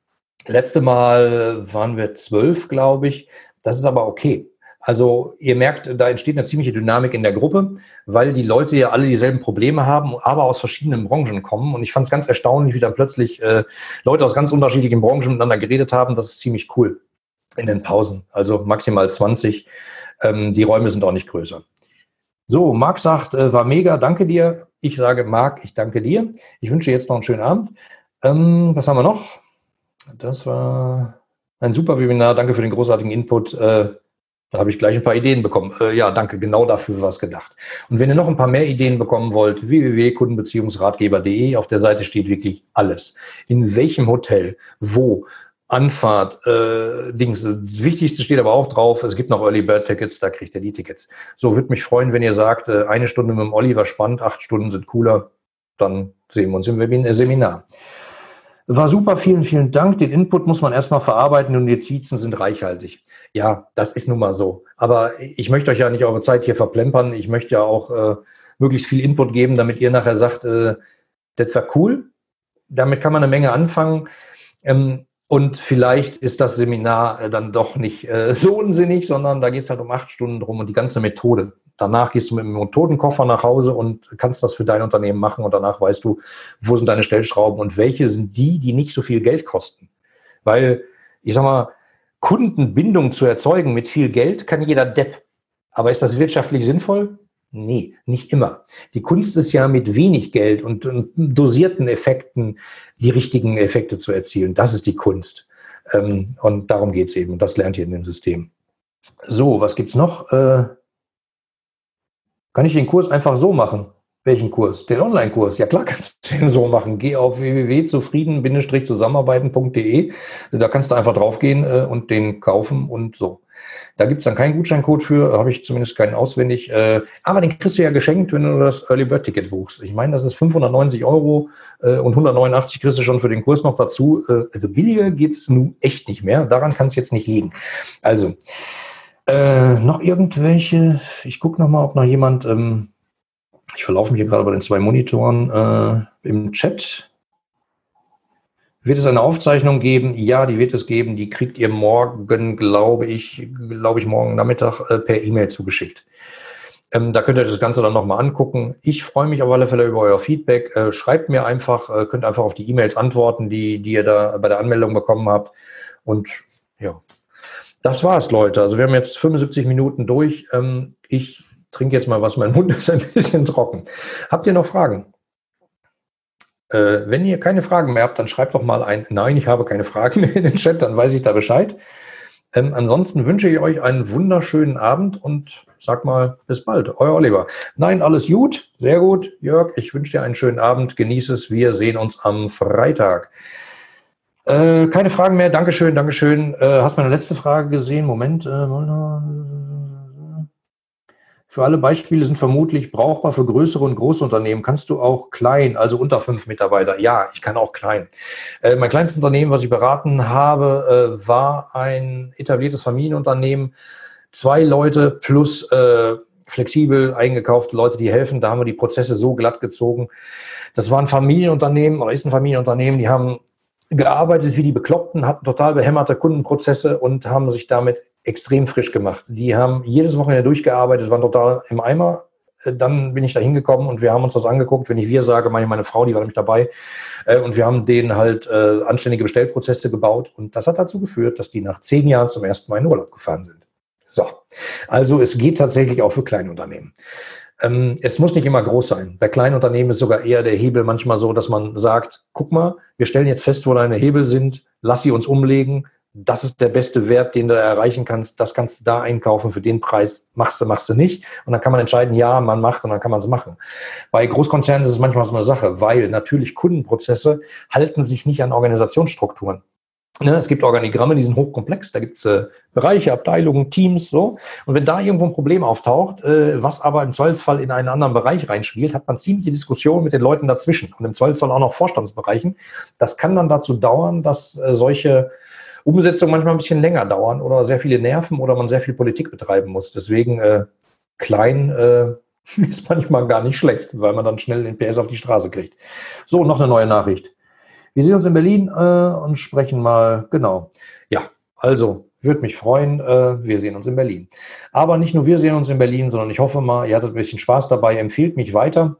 letzte Mal waren wir zwölf, glaube ich. Das ist aber okay. Also ihr merkt, da entsteht eine ziemliche Dynamik in der Gruppe, weil die Leute ja alle dieselben Probleme haben, aber aus verschiedenen Branchen kommen. Und ich fand es ganz erstaunlich, wie dann plötzlich äh, Leute aus ganz unterschiedlichen Branchen miteinander geredet haben. Das ist ziemlich cool in den Pausen. Also maximal 20. Ähm, die Räume sind auch nicht größer. So, Marc sagt, äh, war mega, danke dir. Ich sage, Marc, ich danke dir. Ich wünsche jetzt noch einen schönen Abend. Ähm, was haben wir noch? Das war ein super Webinar. Danke für den großartigen Input. Äh, da habe ich gleich ein paar Ideen bekommen. Äh, ja, danke, genau dafür war es gedacht. Und wenn ihr noch ein paar mehr Ideen bekommen wollt, www.kundenbeziehungsratgeber.de, auf der Seite steht wirklich alles. In welchem Hotel, wo, Anfahrt, äh, Dings. Das Wichtigste steht aber auch drauf, es gibt noch Early Bird Tickets, da kriegt ihr die Tickets. So, würde mich freuen, wenn ihr sagt, äh, eine Stunde mit dem Olli war spannend, acht Stunden sind cooler, dann sehen wir uns im Webinar, Seminar. War super, vielen, vielen Dank. Den Input muss man erstmal verarbeiten und die Notizen sind reichhaltig. Ja, das ist nun mal so. Aber ich möchte euch ja nicht eure Zeit hier verplempern. Ich möchte ja auch äh, möglichst viel Input geben, damit ihr nachher sagt, äh, das war cool. Damit kann man eine Menge anfangen. Ähm, und vielleicht ist das Seminar äh, dann doch nicht äh, so unsinnig, sondern da geht es halt um acht Stunden drum und die ganze Methode. Danach gehst du mit dem Methodenkoffer nach Hause und kannst das für dein Unternehmen machen und danach weißt du, wo sind deine Stellschrauben und welche sind die, die nicht so viel Geld kosten. Weil, ich sag mal, Kundenbindung zu erzeugen mit viel Geld kann jeder Depp. Aber ist das wirtschaftlich sinnvoll? Nee, nicht immer. Die Kunst ist ja mit wenig Geld und, und dosierten Effekten die richtigen Effekte zu erzielen. Das ist die Kunst. Ähm, und darum geht's eben. Und das lernt ihr in dem System. So, was gibt's noch? Äh, kann ich den Kurs einfach so machen? Welchen Kurs? Den Online-Kurs. Ja klar kannst du den so machen. Geh auf www.zufrieden-zusammenarbeiten.de. Da kannst du einfach draufgehen äh, und den kaufen und so. Da gibt es dann keinen Gutscheincode für, habe ich zumindest keinen auswendig. Äh, aber den kriegst du ja geschenkt, wenn du das Early Bird Ticket buchst. Ich meine, das ist 590 Euro äh, und 189 kriegst du schon für den Kurs noch dazu. Also billiger geht es nun echt nicht mehr. Daran kann es jetzt nicht liegen. Also, äh, noch irgendwelche, ich gucke nochmal, ob noch jemand, ähm, ich verlaufe mich hier gerade bei den zwei Monitoren äh, im Chat. Wird es eine Aufzeichnung geben? Ja, die wird es geben. Die kriegt ihr morgen, glaube ich, glaube ich, morgen Nachmittag äh, per E-Mail zugeschickt. Ähm, da könnt ihr das Ganze dann nochmal angucken. Ich freue mich auf alle Fälle über euer Feedback. Äh, schreibt mir einfach, äh, könnt einfach auf die E-Mails antworten, die, die ihr da bei der Anmeldung bekommen habt. Und das war's, Leute. Also wir haben jetzt 75 Minuten durch. Ähm, ich trinke jetzt mal was, mein Mund ist ein bisschen trocken. Habt ihr noch Fragen? Äh, wenn ihr keine Fragen mehr habt, dann schreibt doch mal ein Nein, ich habe keine Fragen mehr in den Chat, dann weiß ich da Bescheid. Ähm, ansonsten wünsche ich euch einen wunderschönen Abend und sag mal bis bald. Euer Oliver. Nein, alles gut, sehr gut. Jörg, ich wünsche dir einen schönen Abend. Genieße es. Wir sehen uns am Freitag. Äh, keine Fragen mehr. Dankeschön, Dankeschön. Äh, hast meine letzte Frage gesehen? Moment. Äh, für alle Beispiele sind vermutlich brauchbar für größere und große Unternehmen. Kannst du auch klein, also unter fünf Mitarbeiter? Ja, ich kann auch klein. Äh, mein kleinstes Unternehmen, was ich beraten habe, äh, war ein etabliertes Familienunternehmen. Zwei Leute plus äh, flexibel eingekaufte Leute, die helfen. Da haben wir die Prozesse so glatt gezogen. Das war ein Familienunternehmen oder ist ein Familienunternehmen. Die haben gearbeitet wie die Bekloppten, hatten total behämmerte Kundenprozesse und haben sich damit extrem frisch gemacht. Die haben jedes Wochenende durchgearbeitet, waren total im Eimer. Äh, dann bin ich da hingekommen und wir haben uns das angeguckt. Wenn ich wir sage, meine, meine Frau, die war nämlich dabei. Äh, und wir haben denen halt äh, anständige Bestellprozesse gebaut. Und das hat dazu geführt, dass die nach zehn Jahren zum ersten Mal in Urlaub gefahren sind. So. Also es geht tatsächlich auch für Kleinunternehmen. Ähm, es muss nicht immer groß sein. Bei kleinen Unternehmen ist sogar eher der Hebel manchmal so, dass man sagt, guck mal, wir stellen jetzt fest, wo deine Hebel sind, lass sie uns umlegen. Das ist der beste Wert, den du erreichen kannst. Das kannst du da einkaufen für den Preis. Machst du, machst du nicht. Und dann kann man entscheiden, ja, man macht und dann kann man es machen. Bei Großkonzernen ist es manchmal so eine Sache, weil natürlich Kundenprozesse halten sich nicht an Organisationsstrukturen. Ne, es gibt Organigramme, die sind hochkomplex, da gibt es äh, Bereiche, Abteilungen, Teams, so. Und wenn da irgendwo ein Problem auftaucht, äh, was aber im Zweifelsfall in einen anderen Bereich reinspielt, hat man ziemliche Diskussionen mit den Leuten dazwischen und im Zweifelsfall auch noch Vorstandsbereichen. Das kann dann dazu dauern, dass äh, solche Umsetzungen manchmal ein bisschen länger dauern oder sehr viele Nerven oder man sehr viel Politik betreiben muss. Deswegen äh, klein äh, ist manchmal gar nicht schlecht, weil man dann schnell den PS auf die Straße kriegt. So, noch eine neue Nachricht. Wir sehen uns in Berlin äh, und sprechen mal, genau. Ja, also würde mich freuen. Äh, wir sehen uns in Berlin. Aber nicht nur wir sehen uns in Berlin, sondern ich hoffe mal, ihr hattet ein bisschen Spaß dabei. Empfehlt mich weiter.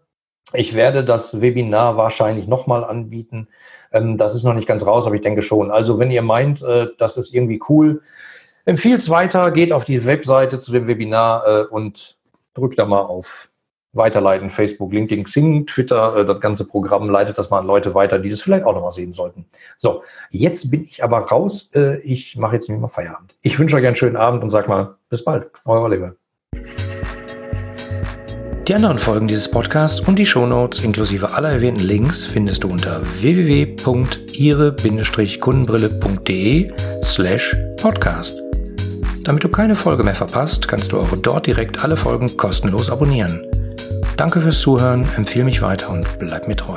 Ich werde das Webinar wahrscheinlich nochmal anbieten. Ähm, das ist noch nicht ganz raus, aber ich denke schon. Also wenn ihr meint, äh, das ist irgendwie cool, empfiehlt es weiter, geht auf die Webseite zu dem Webinar äh, und drückt da mal auf weiterleiten. Facebook, LinkedIn, Xing, Twitter, äh, das ganze Programm leitet das mal an Leute weiter, die das vielleicht auch nochmal sehen sollten. So, jetzt bin ich aber raus. Äh, ich mache jetzt nämlich mal Feierabend. Ich wünsche euch einen schönen Abend und sag mal, bis bald. Euer Oliver. Die anderen Folgen dieses Podcasts und die Shownotes inklusive aller erwähnten Links findest du unter www.ihre-kundenbrille.de slash podcast. Damit du keine Folge mehr verpasst, kannst du auch dort direkt alle Folgen kostenlos abonnieren. Danke fürs Zuhören, empfehle mich weiter und bleib mir treu.